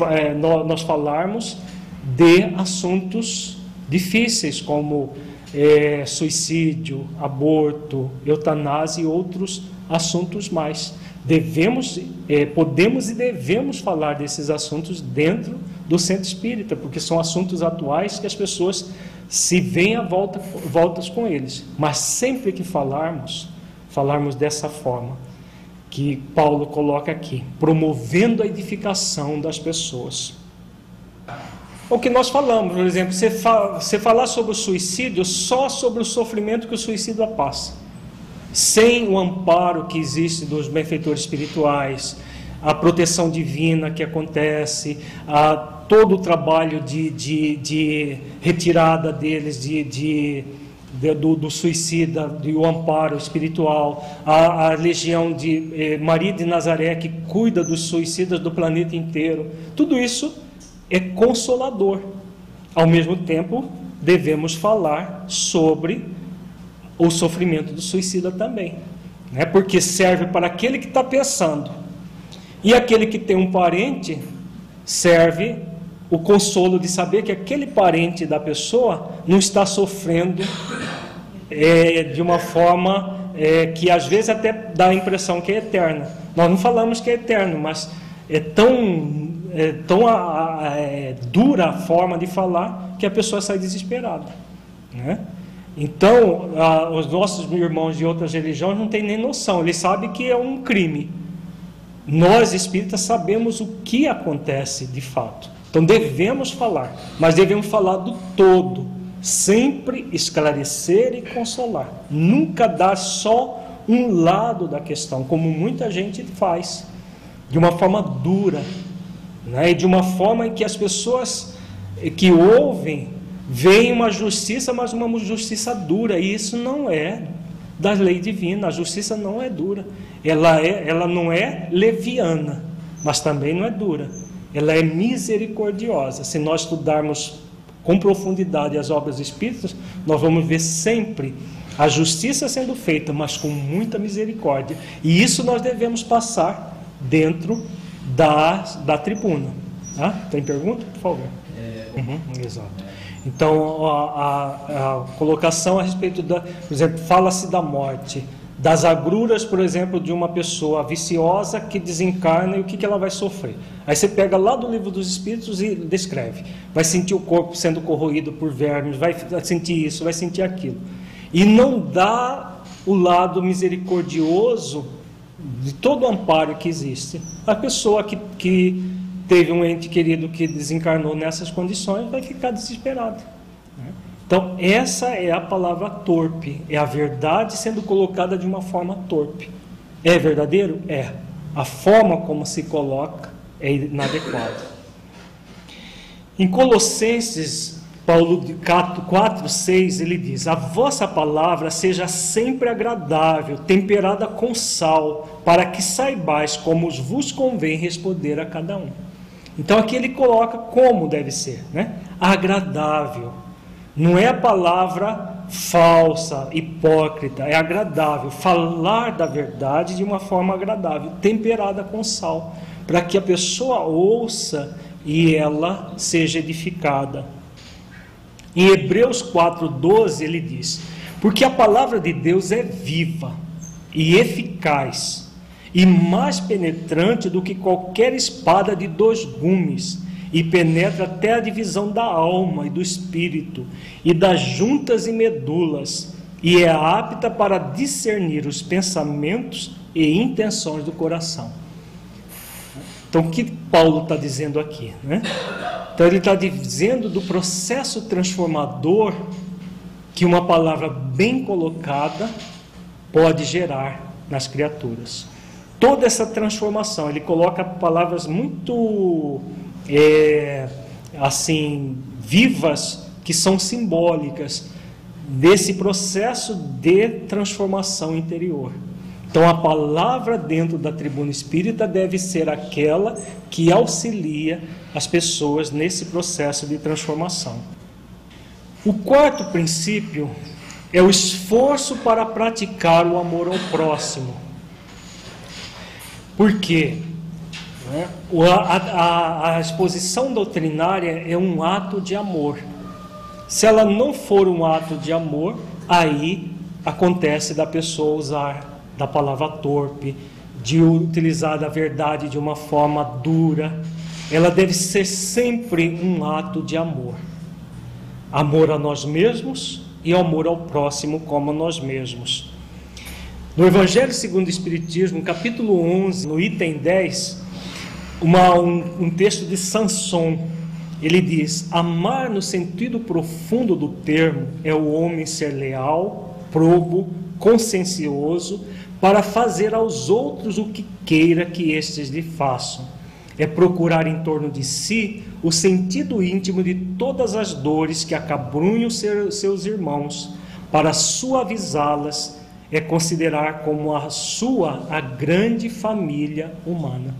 é, nós falarmos de assuntos difíceis como é, suicídio, aborto, eutanásia e outros assuntos mais. Devemos, é, podemos e devemos falar desses assuntos dentro do centro espírita, porque são assuntos atuais que as pessoas se veem a volta, voltas com eles. Mas sempre que falarmos, falarmos dessa forma que Paulo coloca aqui, promovendo a edificação das pessoas. O que nós falamos, por exemplo, você, você falar sobre o suicídio só sobre o sofrimento que o suicida passa. Sem o amparo que existe dos benfeitores espirituais, a proteção divina que acontece, a, todo o trabalho de, de, de retirada deles, de, de, de do, do, suicida, do amparo espiritual, a, a legião de eh, Maria de Nazaré que cuida dos suicidas do planeta inteiro, tudo isso é consolador. Ao mesmo tempo, devemos falar sobre o sofrimento do suicida também, né? porque serve para aquele que está pensando, e aquele que tem um parente serve o consolo de saber que aquele parente da pessoa não está sofrendo é, de uma forma é, que às vezes até dá a impressão que é eterna. Nós não falamos que é eterno, mas é tão, é tão a, a, é, dura a forma de falar que a pessoa sai desesperada. Né? Então, ah, os nossos irmãos de outras religiões não têm nem noção, eles sabem que é um crime. Nós espíritas sabemos o que acontece de fato. Então devemos falar, mas devemos falar do todo, sempre esclarecer e consolar, nunca dar só um lado da questão, como muita gente faz, de uma forma dura, né? e de uma forma em que as pessoas que ouvem Vem uma justiça, mas uma justiça dura, e isso não é da lei divina. A justiça não é dura. Ela, é, ela não é leviana, mas também não é dura. Ela é misericordiosa. Se nós estudarmos com profundidade as obras espíritas, nós vamos ver sempre a justiça sendo feita, mas com muita misericórdia. E isso nós devemos passar dentro da, da tribuna. Tem pergunta? Por favor. É... Uhum, exato. Então, a, a, a colocação a respeito da, por exemplo, fala-se da morte, das agruras, por exemplo, de uma pessoa viciosa que desencarna e o que, que ela vai sofrer. Aí você pega lá do livro dos Espíritos e descreve. Vai sentir o corpo sendo corroído por vermes, vai sentir isso, vai sentir aquilo. E não dá o lado misericordioso de todo o amparo que existe. A pessoa que, que teve um ente querido que desencarnou nessas condições, vai ficar desesperado. Né? Então, essa é a palavra torpe, é a verdade sendo colocada de uma forma torpe. É verdadeiro? É. A forma como se coloca é inadequada. Em Colossenses, Paulo 4, 6, ele diz: A vossa palavra seja sempre agradável, temperada com sal, para que saibais como vos convém responder a cada um. Então aqui ele coloca como deve ser, né? Agradável. Não é a palavra falsa, hipócrita, é agradável. Falar da verdade de uma forma agradável, temperada com sal, para que a pessoa ouça e ela seja edificada. Em Hebreus 4:12 ele diz: "Porque a palavra de Deus é viva e eficaz, e mais penetrante do que qualquer espada de dois gumes, e penetra até a divisão da alma e do espírito, e das juntas e medulas, e é apta para discernir os pensamentos e intenções do coração. Então, o que Paulo está dizendo aqui? Né? Então, ele está dizendo do processo transformador que uma palavra bem colocada pode gerar nas criaturas. Toda essa transformação, ele coloca palavras muito é, assim vivas que são simbólicas desse processo de transformação interior. Então, a palavra dentro da tribuna espírita deve ser aquela que auxilia as pessoas nesse processo de transformação. O quarto princípio é o esforço para praticar o amor ao próximo. Por quê? Né? A, a, a exposição doutrinária é um ato de amor. Se ela não for um ato de amor, aí acontece da pessoa usar da palavra torpe, de utilizar a verdade de uma forma dura. Ela deve ser sempre um ato de amor. Amor a nós mesmos e amor ao próximo como a nós mesmos. No Evangelho segundo o Espiritismo, capítulo 11, no item 10, uma, um, um texto de Sanson, ele diz: Amar no sentido profundo do termo é o homem ser leal, probo, consciencioso, para fazer aos outros o que queira que estes lhe façam. É procurar em torno de si o sentido íntimo de todas as dores que acabrunham seus irmãos, para suavizá-las, é considerar como a sua a grande família humana.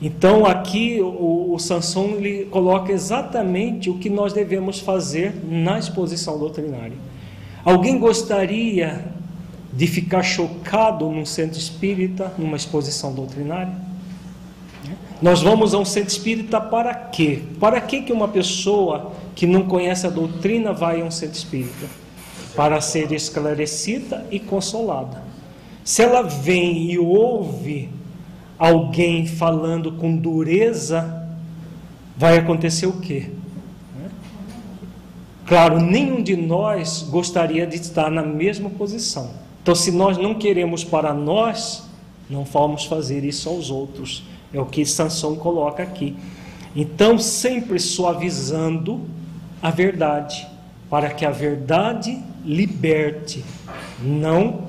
Então aqui o, o Sanson ele coloca exatamente o que nós devemos fazer na exposição doutrinária. Alguém gostaria de ficar chocado num centro espírita, numa exposição doutrinária? Nós vamos a um centro espírita para quê? Para que que uma pessoa que não conhece a doutrina vai a um centro espírita? Para ser esclarecida e consolada. Se ela vem e ouve alguém falando com dureza, vai acontecer o quê? Claro, nenhum de nós gostaria de estar na mesma posição. Então, se nós não queremos para nós, não vamos fazer isso aos outros. É o que Sansão coloca aqui. Então, sempre suavizando a verdade, para que a verdade liberte, não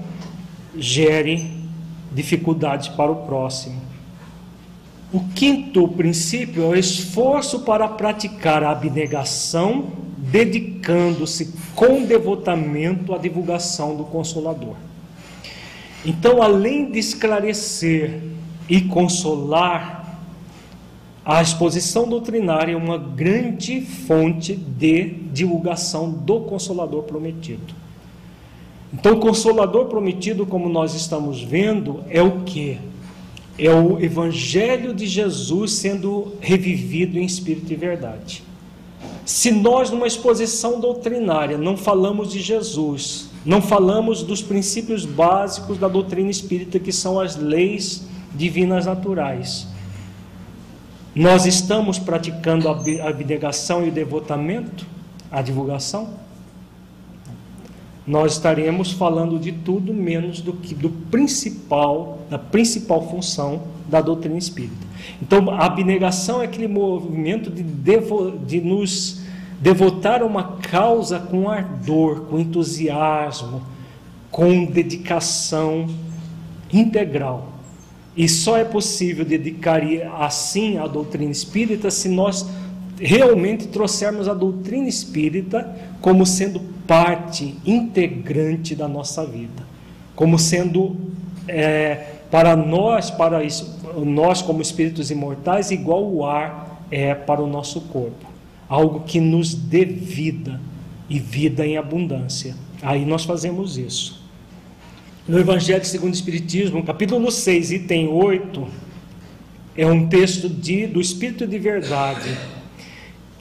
gere dificuldades para o próximo. O quinto princípio é o esforço para praticar a abnegação, dedicando-se com devotamento à divulgação do Consolador. Então, além de esclarecer e consolar, a exposição doutrinária é uma grande fonte de divulgação do Consolador prometido. Então, o Consolador prometido, como nós estamos vendo, é o que? É o Evangelho de Jesus sendo revivido em espírito e verdade. Se nós, numa exposição doutrinária, não falamos de Jesus, não falamos dos princípios básicos da doutrina espírita, que são as leis divinas naturais, nós estamos praticando a abnegação e o devotamento, a divulgação? nós estaremos falando de tudo menos do que do principal, da principal função da doutrina espírita. Então, a abnegação é aquele movimento de, devo, de nos devotar a uma causa com ardor, com entusiasmo, com dedicação integral. E só é possível dedicar assim à doutrina espírita se nós realmente trouxermos a doutrina espírita como sendo parte integrante da nossa vida, como sendo é, para nós, para isso, nós como espíritos imortais, igual o ar é para o nosso corpo, algo que nos dê vida e vida em abundância. Aí nós fazemos isso. No Evangelho segundo o Espiritismo, capítulo 6, item 8, é um texto de, do Espírito de Verdade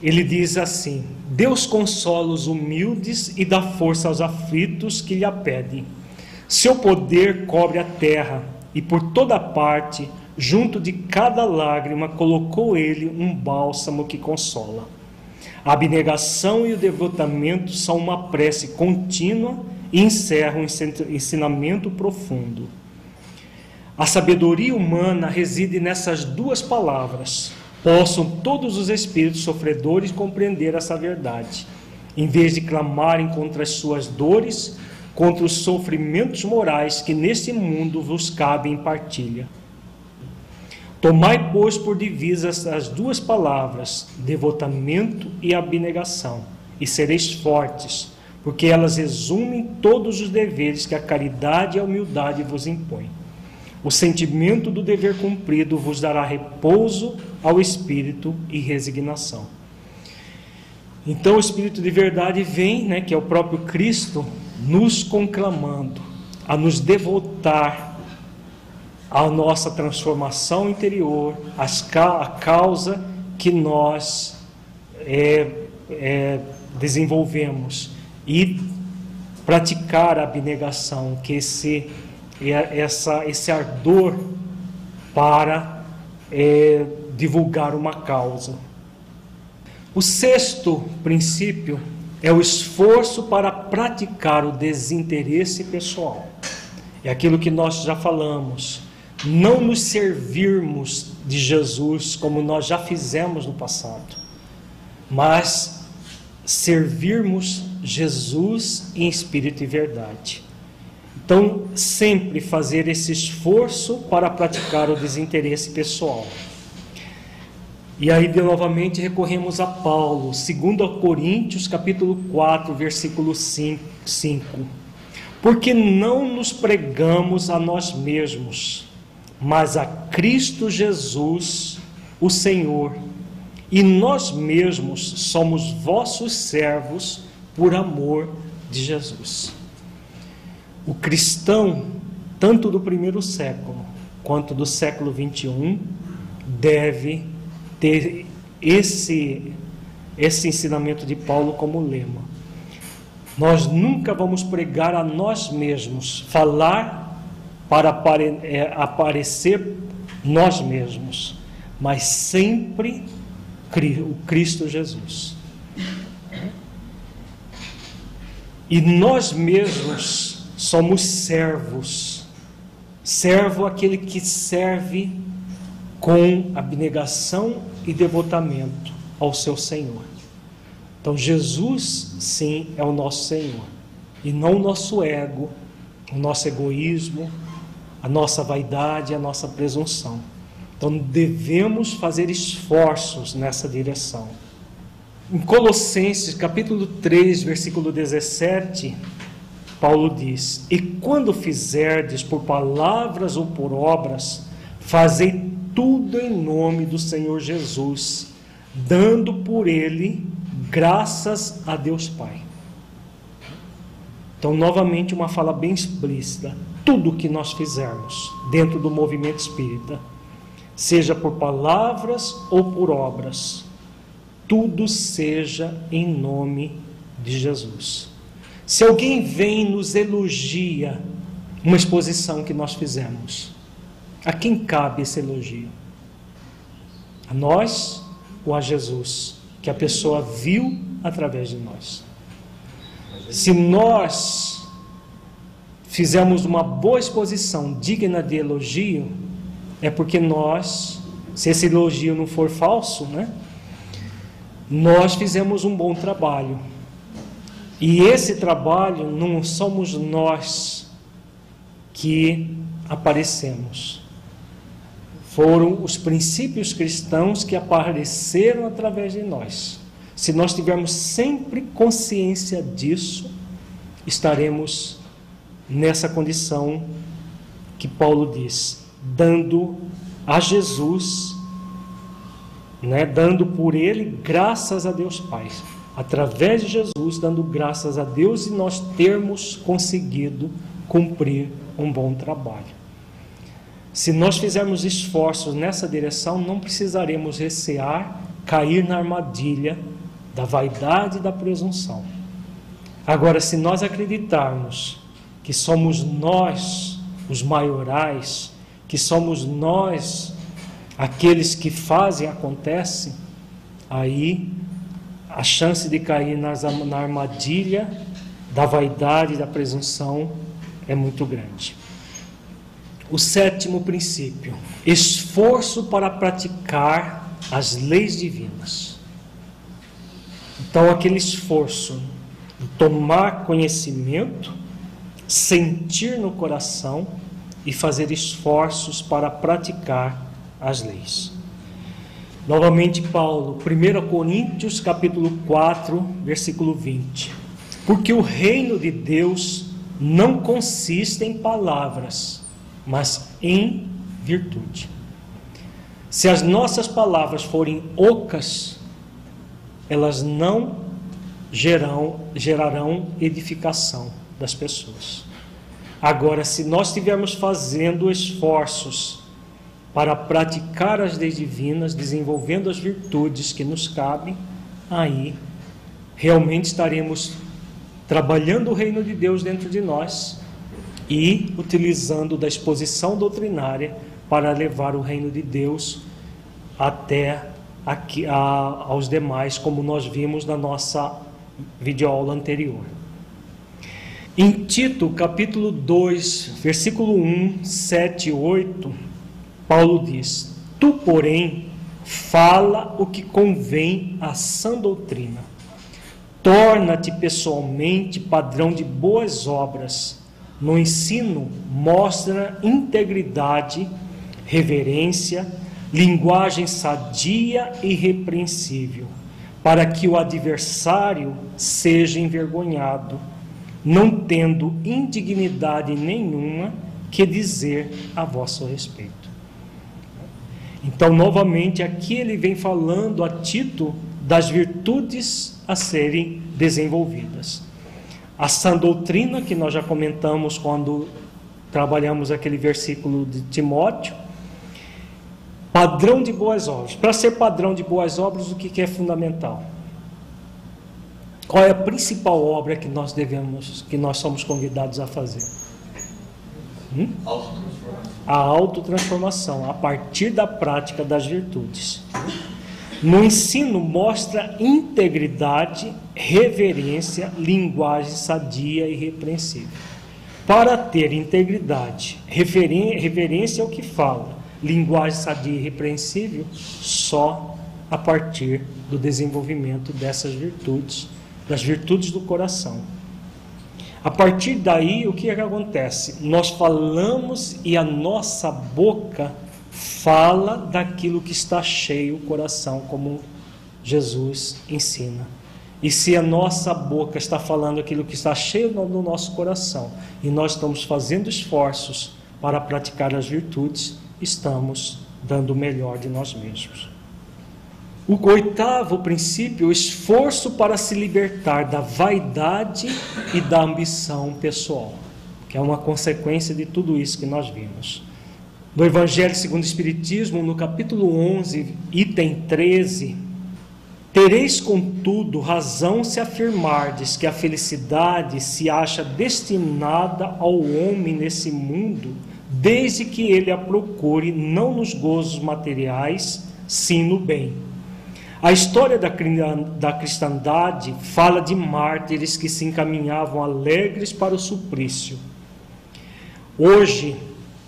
ele diz assim: Deus consola os humildes e dá força aos aflitos que lhe a pedem. Seu poder cobre a terra, e por toda parte, junto de cada lágrima, colocou ele um bálsamo que consola. A abnegação e o devotamento são uma prece contínua e encerram um ensinamento profundo. A sabedoria humana reside nessas duas palavras. Possam todos os espíritos sofredores compreender essa verdade, em vez de clamarem contra as suas dores, contra os sofrimentos morais que neste mundo vos cabem em partilha. Tomai, pois, por divisas as duas palavras, devotamento e abnegação, e sereis fortes, porque elas resumem todos os deveres que a caridade e a humildade vos impõem. O sentimento do dever cumprido vos dará repouso ao espírito e resignação. Então o espírito de verdade vem, né, que é o próprio Cristo, nos conclamando a nos devotar a nossa transformação interior, a causa que nós é, é, desenvolvemos e praticar a abnegação, que esse, essa, esse ardor para é, divulgar uma causa. O sexto princípio é o esforço para praticar o desinteresse pessoal. É aquilo que nós já falamos não nos servirmos de Jesus como nós já fizemos no passado, mas servirmos Jesus em espírito e verdade. Então, sempre fazer esse esforço para praticar o desinteresse pessoal. E aí, de novamente, recorremos a Paulo, 2 Coríntios, capítulo 4, versículo 5. Porque não nos pregamos a nós mesmos, mas a Cristo Jesus, o Senhor, e nós mesmos somos vossos servos por amor de Jesus. O cristão, tanto do primeiro século quanto do século 21, deve ter esse, esse ensinamento de Paulo como lema. Nós nunca vamos pregar a nós mesmos, falar para apare, é, aparecer nós mesmos, mas sempre o Cristo Jesus. E nós mesmos somos servos. Servo aquele que serve com abnegação e devotamento ao seu Senhor. Então Jesus, sim, é o nosso Senhor, e não o nosso ego, o nosso egoísmo, a nossa vaidade, a nossa presunção. Então devemos fazer esforços nessa direção. Em Colossenses, capítulo 3, versículo 17, Paulo diz: E quando fizerdes por palavras ou por obras, fazei tudo em nome do Senhor Jesus, dando por ele graças a Deus Pai. Então, novamente, uma fala bem explícita tudo que nós fizermos dentro do movimento espírita, seja por palavras ou por obras, tudo seja em nome de Jesus. Se alguém vem e nos elogia uma exposição que nós fizemos, a quem cabe esse elogio? A nós ou a Jesus, que a pessoa viu através de nós? Se nós fizemos uma boa exposição digna de elogio, é porque nós, se esse elogio não for falso, né? Nós fizemos um bom trabalho. E esse trabalho não somos nós que aparecemos. Foram os princípios cristãos que apareceram através de nós. Se nós tivermos sempre consciência disso, estaremos nessa condição que Paulo diz, dando a Jesus, né, dando por ele graças a Deus Pai. Através de Jesus, dando graças a Deus e nós termos conseguido cumprir um bom trabalho. Se nós fizermos esforços nessa direção, não precisaremos recear cair na armadilha da vaidade e da presunção. Agora, se nós acreditarmos que somos nós os maiorais, que somos nós aqueles que fazem acontece, aí a chance de cair nas, na armadilha da vaidade e da presunção é muito grande. O sétimo princípio: esforço para praticar as leis divinas. Então, aquele esforço de tomar conhecimento, sentir no coração e fazer esforços para praticar as leis. Novamente Paulo, 1 Coríntios capítulo 4, versículo 20. Porque o reino de Deus não consiste em palavras, mas em virtude. Se as nossas palavras forem ocas, elas não gerarão, gerarão edificação das pessoas. Agora, se nós estivermos fazendo esforços para praticar as leis divinas, desenvolvendo as virtudes que nos cabem, aí realmente estaremos trabalhando o reino de Deus dentro de nós e utilizando da exposição doutrinária para levar o reino de Deus até aqui, a, aos demais, como nós vimos na nossa videoaula anterior. Em Tito, capítulo 2, versículo 1, 7 e 8, Paulo diz: Tu, porém, fala o que convém à sã doutrina. Torna-te pessoalmente padrão de boas obras no ensino, mostra integridade, reverência, linguagem sadia e repreensível, para que o adversário seja envergonhado, não tendo indignidade nenhuma que dizer a vosso respeito. Então, novamente, aqui ele vem falando a Tito das virtudes a serem desenvolvidas a sã doutrina, que nós já comentamos quando trabalhamos aquele versículo de Timóteo. Padrão de boas obras. Para ser padrão de boas obras, o que é fundamental? Qual é a principal obra que nós devemos, que nós somos convidados a fazer? Hum? A autotransformação, a partir da prática das virtudes. No ensino mostra integridade, reverência, linguagem sadia e repreensível. Para ter integridade, reverência é o que fala, linguagem sadia e repreensível, só a partir do desenvolvimento dessas virtudes, das virtudes do coração. A partir daí, o que, é que acontece? Nós falamos e a nossa boca fala daquilo que está cheio o coração, como Jesus ensina. E se a nossa boca está falando aquilo que está cheio no nosso coração, e nós estamos fazendo esforços para praticar as virtudes, estamos dando o melhor de nós mesmos. O oitavo princípio, o esforço para se libertar da vaidade e da ambição pessoal, que é uma consequência de tudo isso que nós vimos. No Evangelho segundo o Espiritismo, no capítulo 11, item 13, tereis contudo razão se afirmardes que a felicidade se acha destinada ao homem nesse mundo, desde que ele a procure não nos gozos materiais, sim no bem. A história da, da cristandade fala de mártires que se encaminhavam alegres para o suplício. Hoje,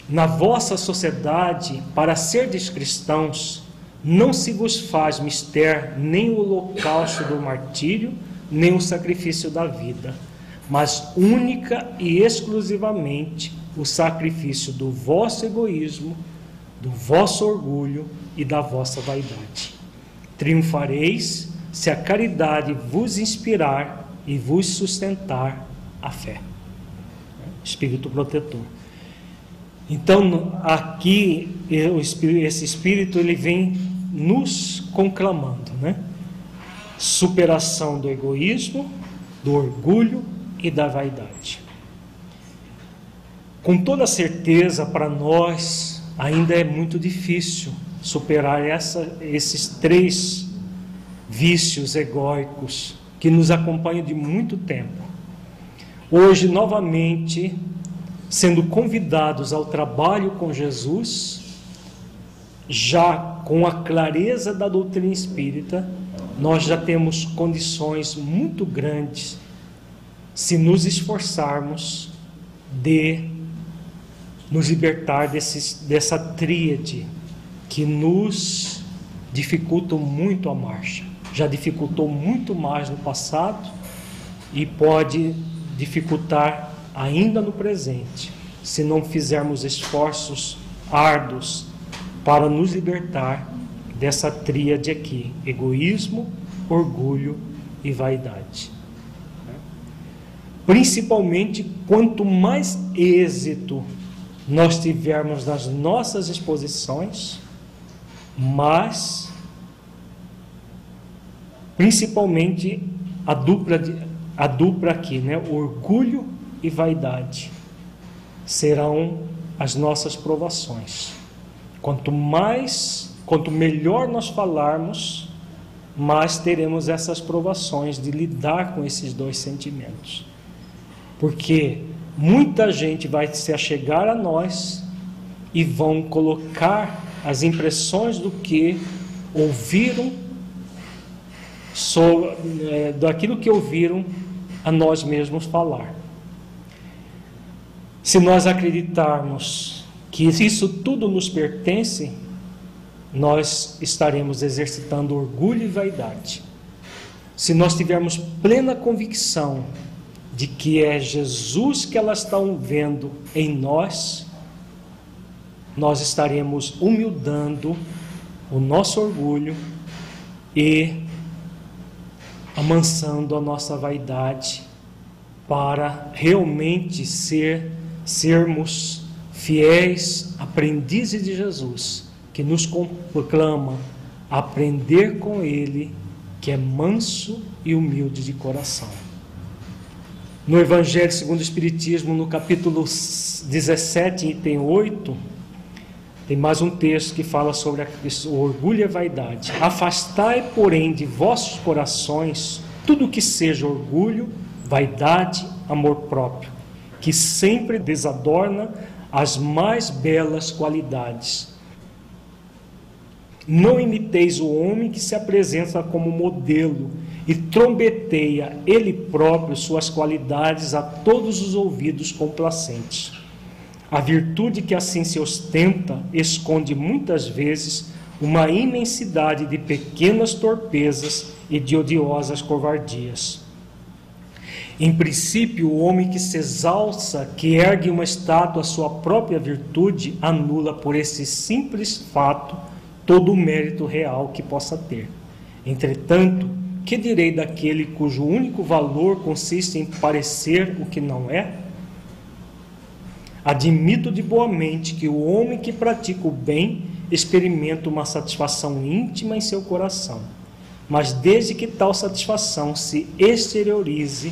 na vossa sociedade, para serdes cristãos, não se vos faz mister nem o holocausto do martírio, nem o sacrifício da vida, mas única e exclusivamente o sacrifício do vosso egoísmo, do vosso orgulho e da vossa vaidade. Triunfareis se a caridade vos inspirar e vos sustentar a fé. Espírito protetor. Então, aqui, esse Espírito ele vem nos conclamando, né? Superação do egoísmo, do orgulho e da vaidade. Com toda certeza, para nós, ainda é muito difícil superar essa, esses três vícios egóicos que nos acompanham de muito tempo. hoje novamente sendo convidados ao trabalho com Jesus, já com a clareza da doutrina espírita, nós já temos condições muito grandes, se nos esforçarmos, de nos libertar dessa tríade que nos dificulta muito a marcha. Já dificultou muito mais no passado e pode dificultar ainda no presente, se não fizermos esforços árduos para nos libertar dessa tríade aqui: egoísmo, orgulho e vaidade. Principalmente quanto mais êxito nós tivermos nas nossas exposições, mais principalmente a dupla a dupla aqui, né? Orgulho e vaidade serão as nossas provações. Quanto mais, quanto melhor nós falarmos, mais teremos essas provações de lidar com esses dois sentimentos. Porque muita gente vai se achegar a nós e vão colocar as impressões do que ouviram, sobre, é, daquilo que ouviram a nós mesmos falar. Se nós acreditarmos que isso tudo nos pertence, nós estaremos exercitando orgulho e vaidade. Se nós tivermos plena convicção de que é Jesus que elas estão vendo em nós, nós estaremos humildando o nosso orgulho e amansando a nossa vaidade para realmente ser sermos fiéis aprendizes de Jesus, que nos proclama aprender com ele, que é manso e humilde de coração. No Evangelho segundo o Espiritismo, no capítulo 17, item 8, tem mais um texto que fala sobre o orgulho e a vaidade. Afastai, porém, de vossos corações tudo que seja orgulho, vaidade, amor próprio, que sempre desadorna as mais belas qualidades. Não imiteis o homem que se apresenta como modelo e trombeteia ele próprio suas qualidades a todos os ouvidos complacentes. A virtude que assim se ostenta esconde muitas vezes uma imensidade de pequenas torpezas e de odiosas covardias. Em princípio, o homem que se exalça, que ergue uma estátua à sua própria virtude, anula por esse simples fato todo o mérito real que possa ter. Entretanto, que direi daquele cujo único valor consiste em parecer o que não é? Admito de boa mente que o homem que pratica o bem experimenta uma satisfação íntima em seu coração, mas desde que tal satisfação se exteriorize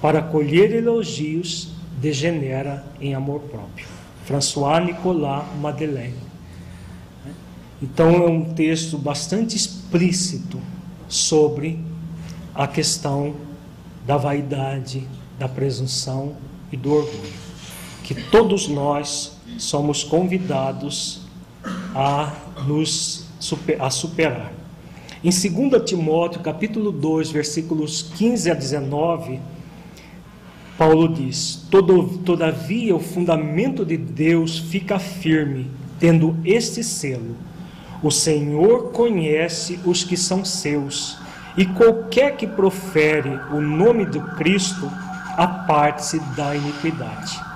para colher elogios, degenera em amor próprio. François Nicolas Madeleine. Então é um texto bastante explícito sobre a questão da vaidade, da presunção e do orgulho que todos nós somos convidados a nos a superar. Em 2 Timóteo, capítulo 2, versículos 15 a 19, Paulo diz: Todavia o fundamento de Deus fica firme, tendo este selo: O Senhor conhece os que são seus, e qualquer que profere o nome do Cristo, aparte-se da iniquidade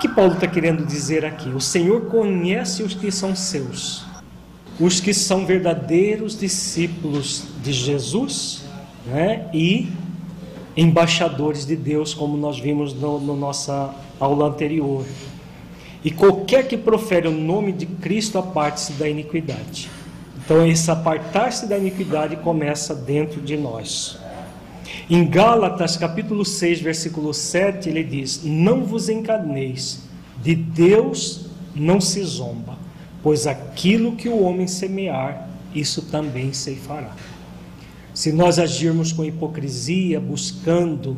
que Paulo está querendo dizer aqui? O Senhor conhece os que são seus, os que são verdadeiros discípulos de Jesus né? e embaixadores de Deus, como nós vimos na no, no nossa aula anterior. E qualquer que profere o nome de Cristo aparte-se da iniquidade. Então, esse apartar-se da iniquidade começa dentro de nós. Em Gálatas, capítulo 6, versículo 7, ele diz: Não vos enganeis, de Deus não se zomba, pois aquilo que o homem semear, isso também se fará. Se nós agirmos com hipocrisia, buscando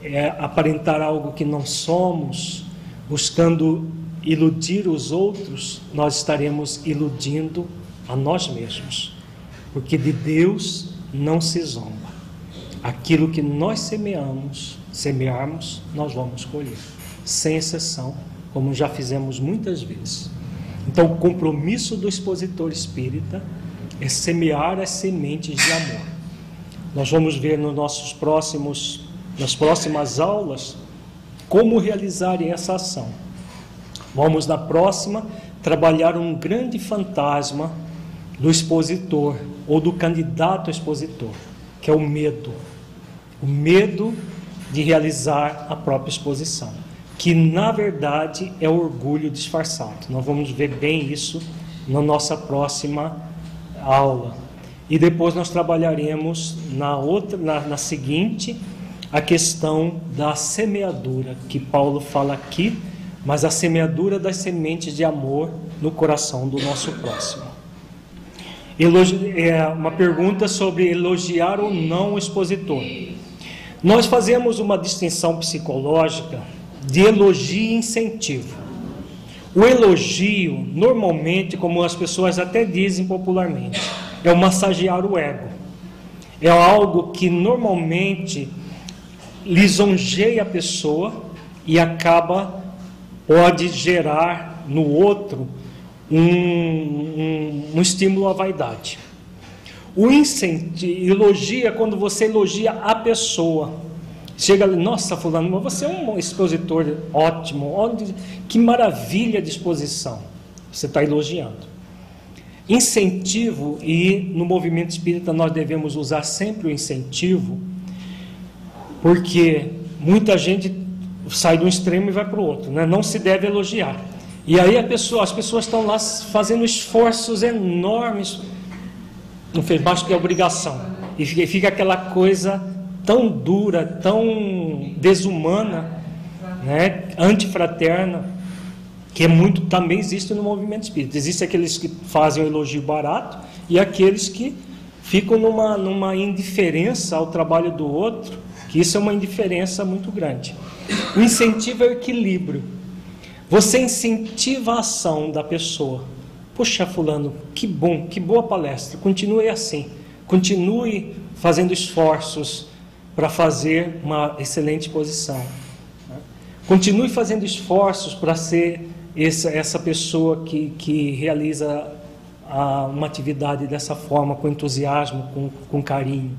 é, aparentar algo que não somos, buscando iludir os outros, nós estaremos iludindo a nós mesmos. Porque de Deus não se zomba. Aquilo que nós semeamos, semearmos, nós vamos colher, sem exceção, como já fizemos muitas vezes. Então, o compromisso do expositor espírita é semear as sementes de amor. Nós vamos ver nos nossos próximos, nas próximas aulas como realizarem essa ação. Vamos na próxima trabalhar um grande fantasma do expositor ou do candidato expositor, que é o medo. O medo de realizar a própria exposição, que na verdade é orgulho disfarçado. Nós vamos ver bem isso na nossa próxima aula. E depois nós trabalharemos na outra, na, na seguinte, a questão da semeadura, que Paulo fala aqui, mas a semeadura das sementes de amor no coração do nosso próximo. Elogi é uma pergunta sobre elogiar ou não o expositor. Nós fazemos uma distinção psicológica de elogio e incentivo. O elogio, normalmente, como as pessoas até dizem popularmente, é o massagear o ego. É algo que normalmente lisonjeia a pessoa e acaba, pode gerar no outro um, um, um estímulo à vaidade. O incentivo, elogia quando você elogia a pessoa. Chega ali, nossa, fulano, mas você é um expositor ótimo, que maravilha de exposição. Você está elogiando. Incentivo, e no movimento espírita nós devemos usar sempre o incentivo, porque muita gente sai de um extremo e vai para o outro, né? não se deve elogiar. E aí pessoa, as pessoas estão lá fazendo esforços enormes, não fez mais que a obrigação, e fica aquela coisa tão dura, tão desumana, né? antifraterna, que é muito também existe no movimento espírita. Existem aqueles que fazem o elogio barato e aqueles que ficam numa, numa indiferença ao trabalho do outro, que isso é uma indiferença muito grande. O incentivo é o equilíbrio. Você incentiva a ação da pessoa. Puxa, fulano, que bom, que boa palestra. Continue assim. Continue fazendo esforços para fazer uma excelente posição. Continue fazendo esforços para ser essa, essa pessoa que, que realiza a, uma atividade dessa forma, com entusiasmo, com, com carinho.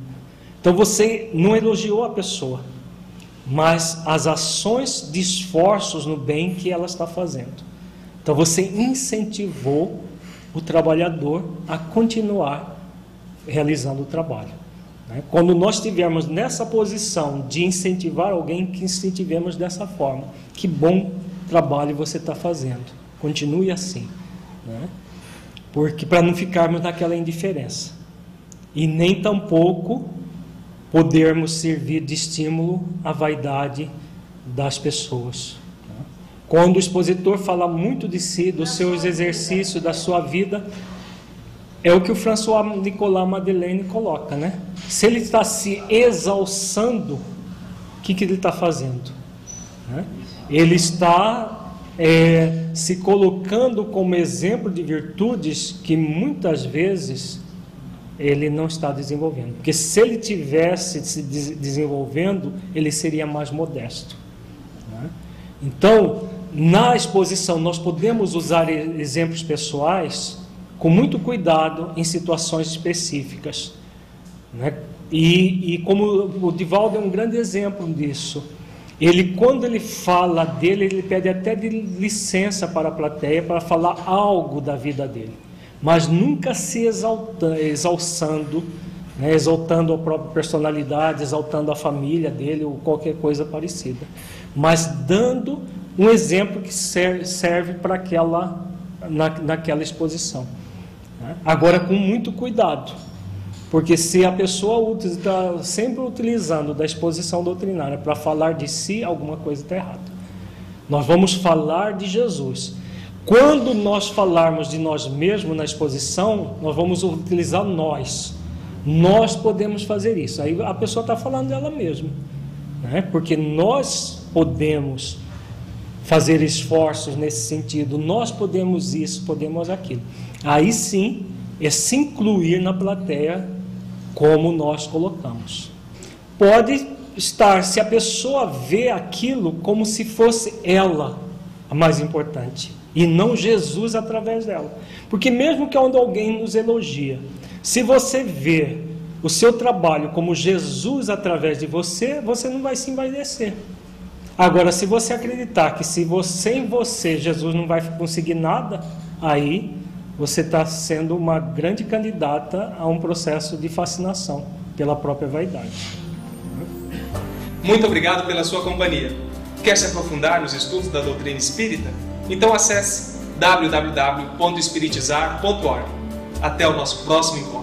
Então você não elogiou a pessoa, mas as ações de esforços no bem que ela está fazendo. Então você incentivou o trabalhador a continuar realizando o trabalho. Né? Quando nós estivermos nessa posição de incentivar alguém, que incentivemos dessa forma. Que bom trabalho você está fazendo. Continue assim. Né? Porque para não ficarmos naquela indiferença. E nem tampouco podermos servir de estímulo à vaidade das pessoas. Né? Quando o expositor fala muito de si, dos seus exercícios, da sua vida, é o que o François Nicolas Madeleine coloca, né? Se ele está se exalçando, o que, que ele está fazendo? Né? Ele está é, se colocando como exemplo de virtudes que muitas vezes ele não está desenvolvendo. Porque se ele tivesse se desenvolvendo, ele seria mais modesto. Né? Então, na exposição, nós podemos usar exemplos pessoais com muito cuidado em situações específicas. Né? E, e como o Divaldo é um grande exemplo disso. Ele, quando ele fala dele, ele pede até de licença para a plateia para falar algo da vida dele, mas nunca se exalta, exalçando, né, exaltando a própria personalidade, exaltando a família dele ou qualquer coisa parecida, mas dando um exemplo que serve, para aquela, na, naquela exposição. Né? Agora, com muito cuidado porque se a pessoa está sempre utilizando da exposição doutrinária para falar de si, alguma coisa está errada. Nós vamos falar de Jesus. Quando nós falarmos de nós mesmos na exposição, nós vamos utilizar nós. Nós podemos fazer isso. Aí a pessoa está falando dela mesma. né? porque nós podemos fazer esforços nesse sentido, nós podemos isso, podemos aquilo. Aí sim é se incluir na plateia como nós colocamos. Pode estar, se a pessoa vê aquilo como se fosse ela a mais importante e não Jesus através dela. Porque mesmo que quando alguém nos elogia, se você vê o seu trabalho como Jesus através de você, você não vai se envaidecer. Agora, se você acreditar que se você em você Jesus não vai conseguir nada, aí você está sendo uma grande candidata a um processo de fascinação pela própria vaidade. Muito obrigado pela sua companhia. Quer se aprofundar nos estudos da doutrina espírita? Então acesse www.espiritizar.org. Até o nosso próximo encontro.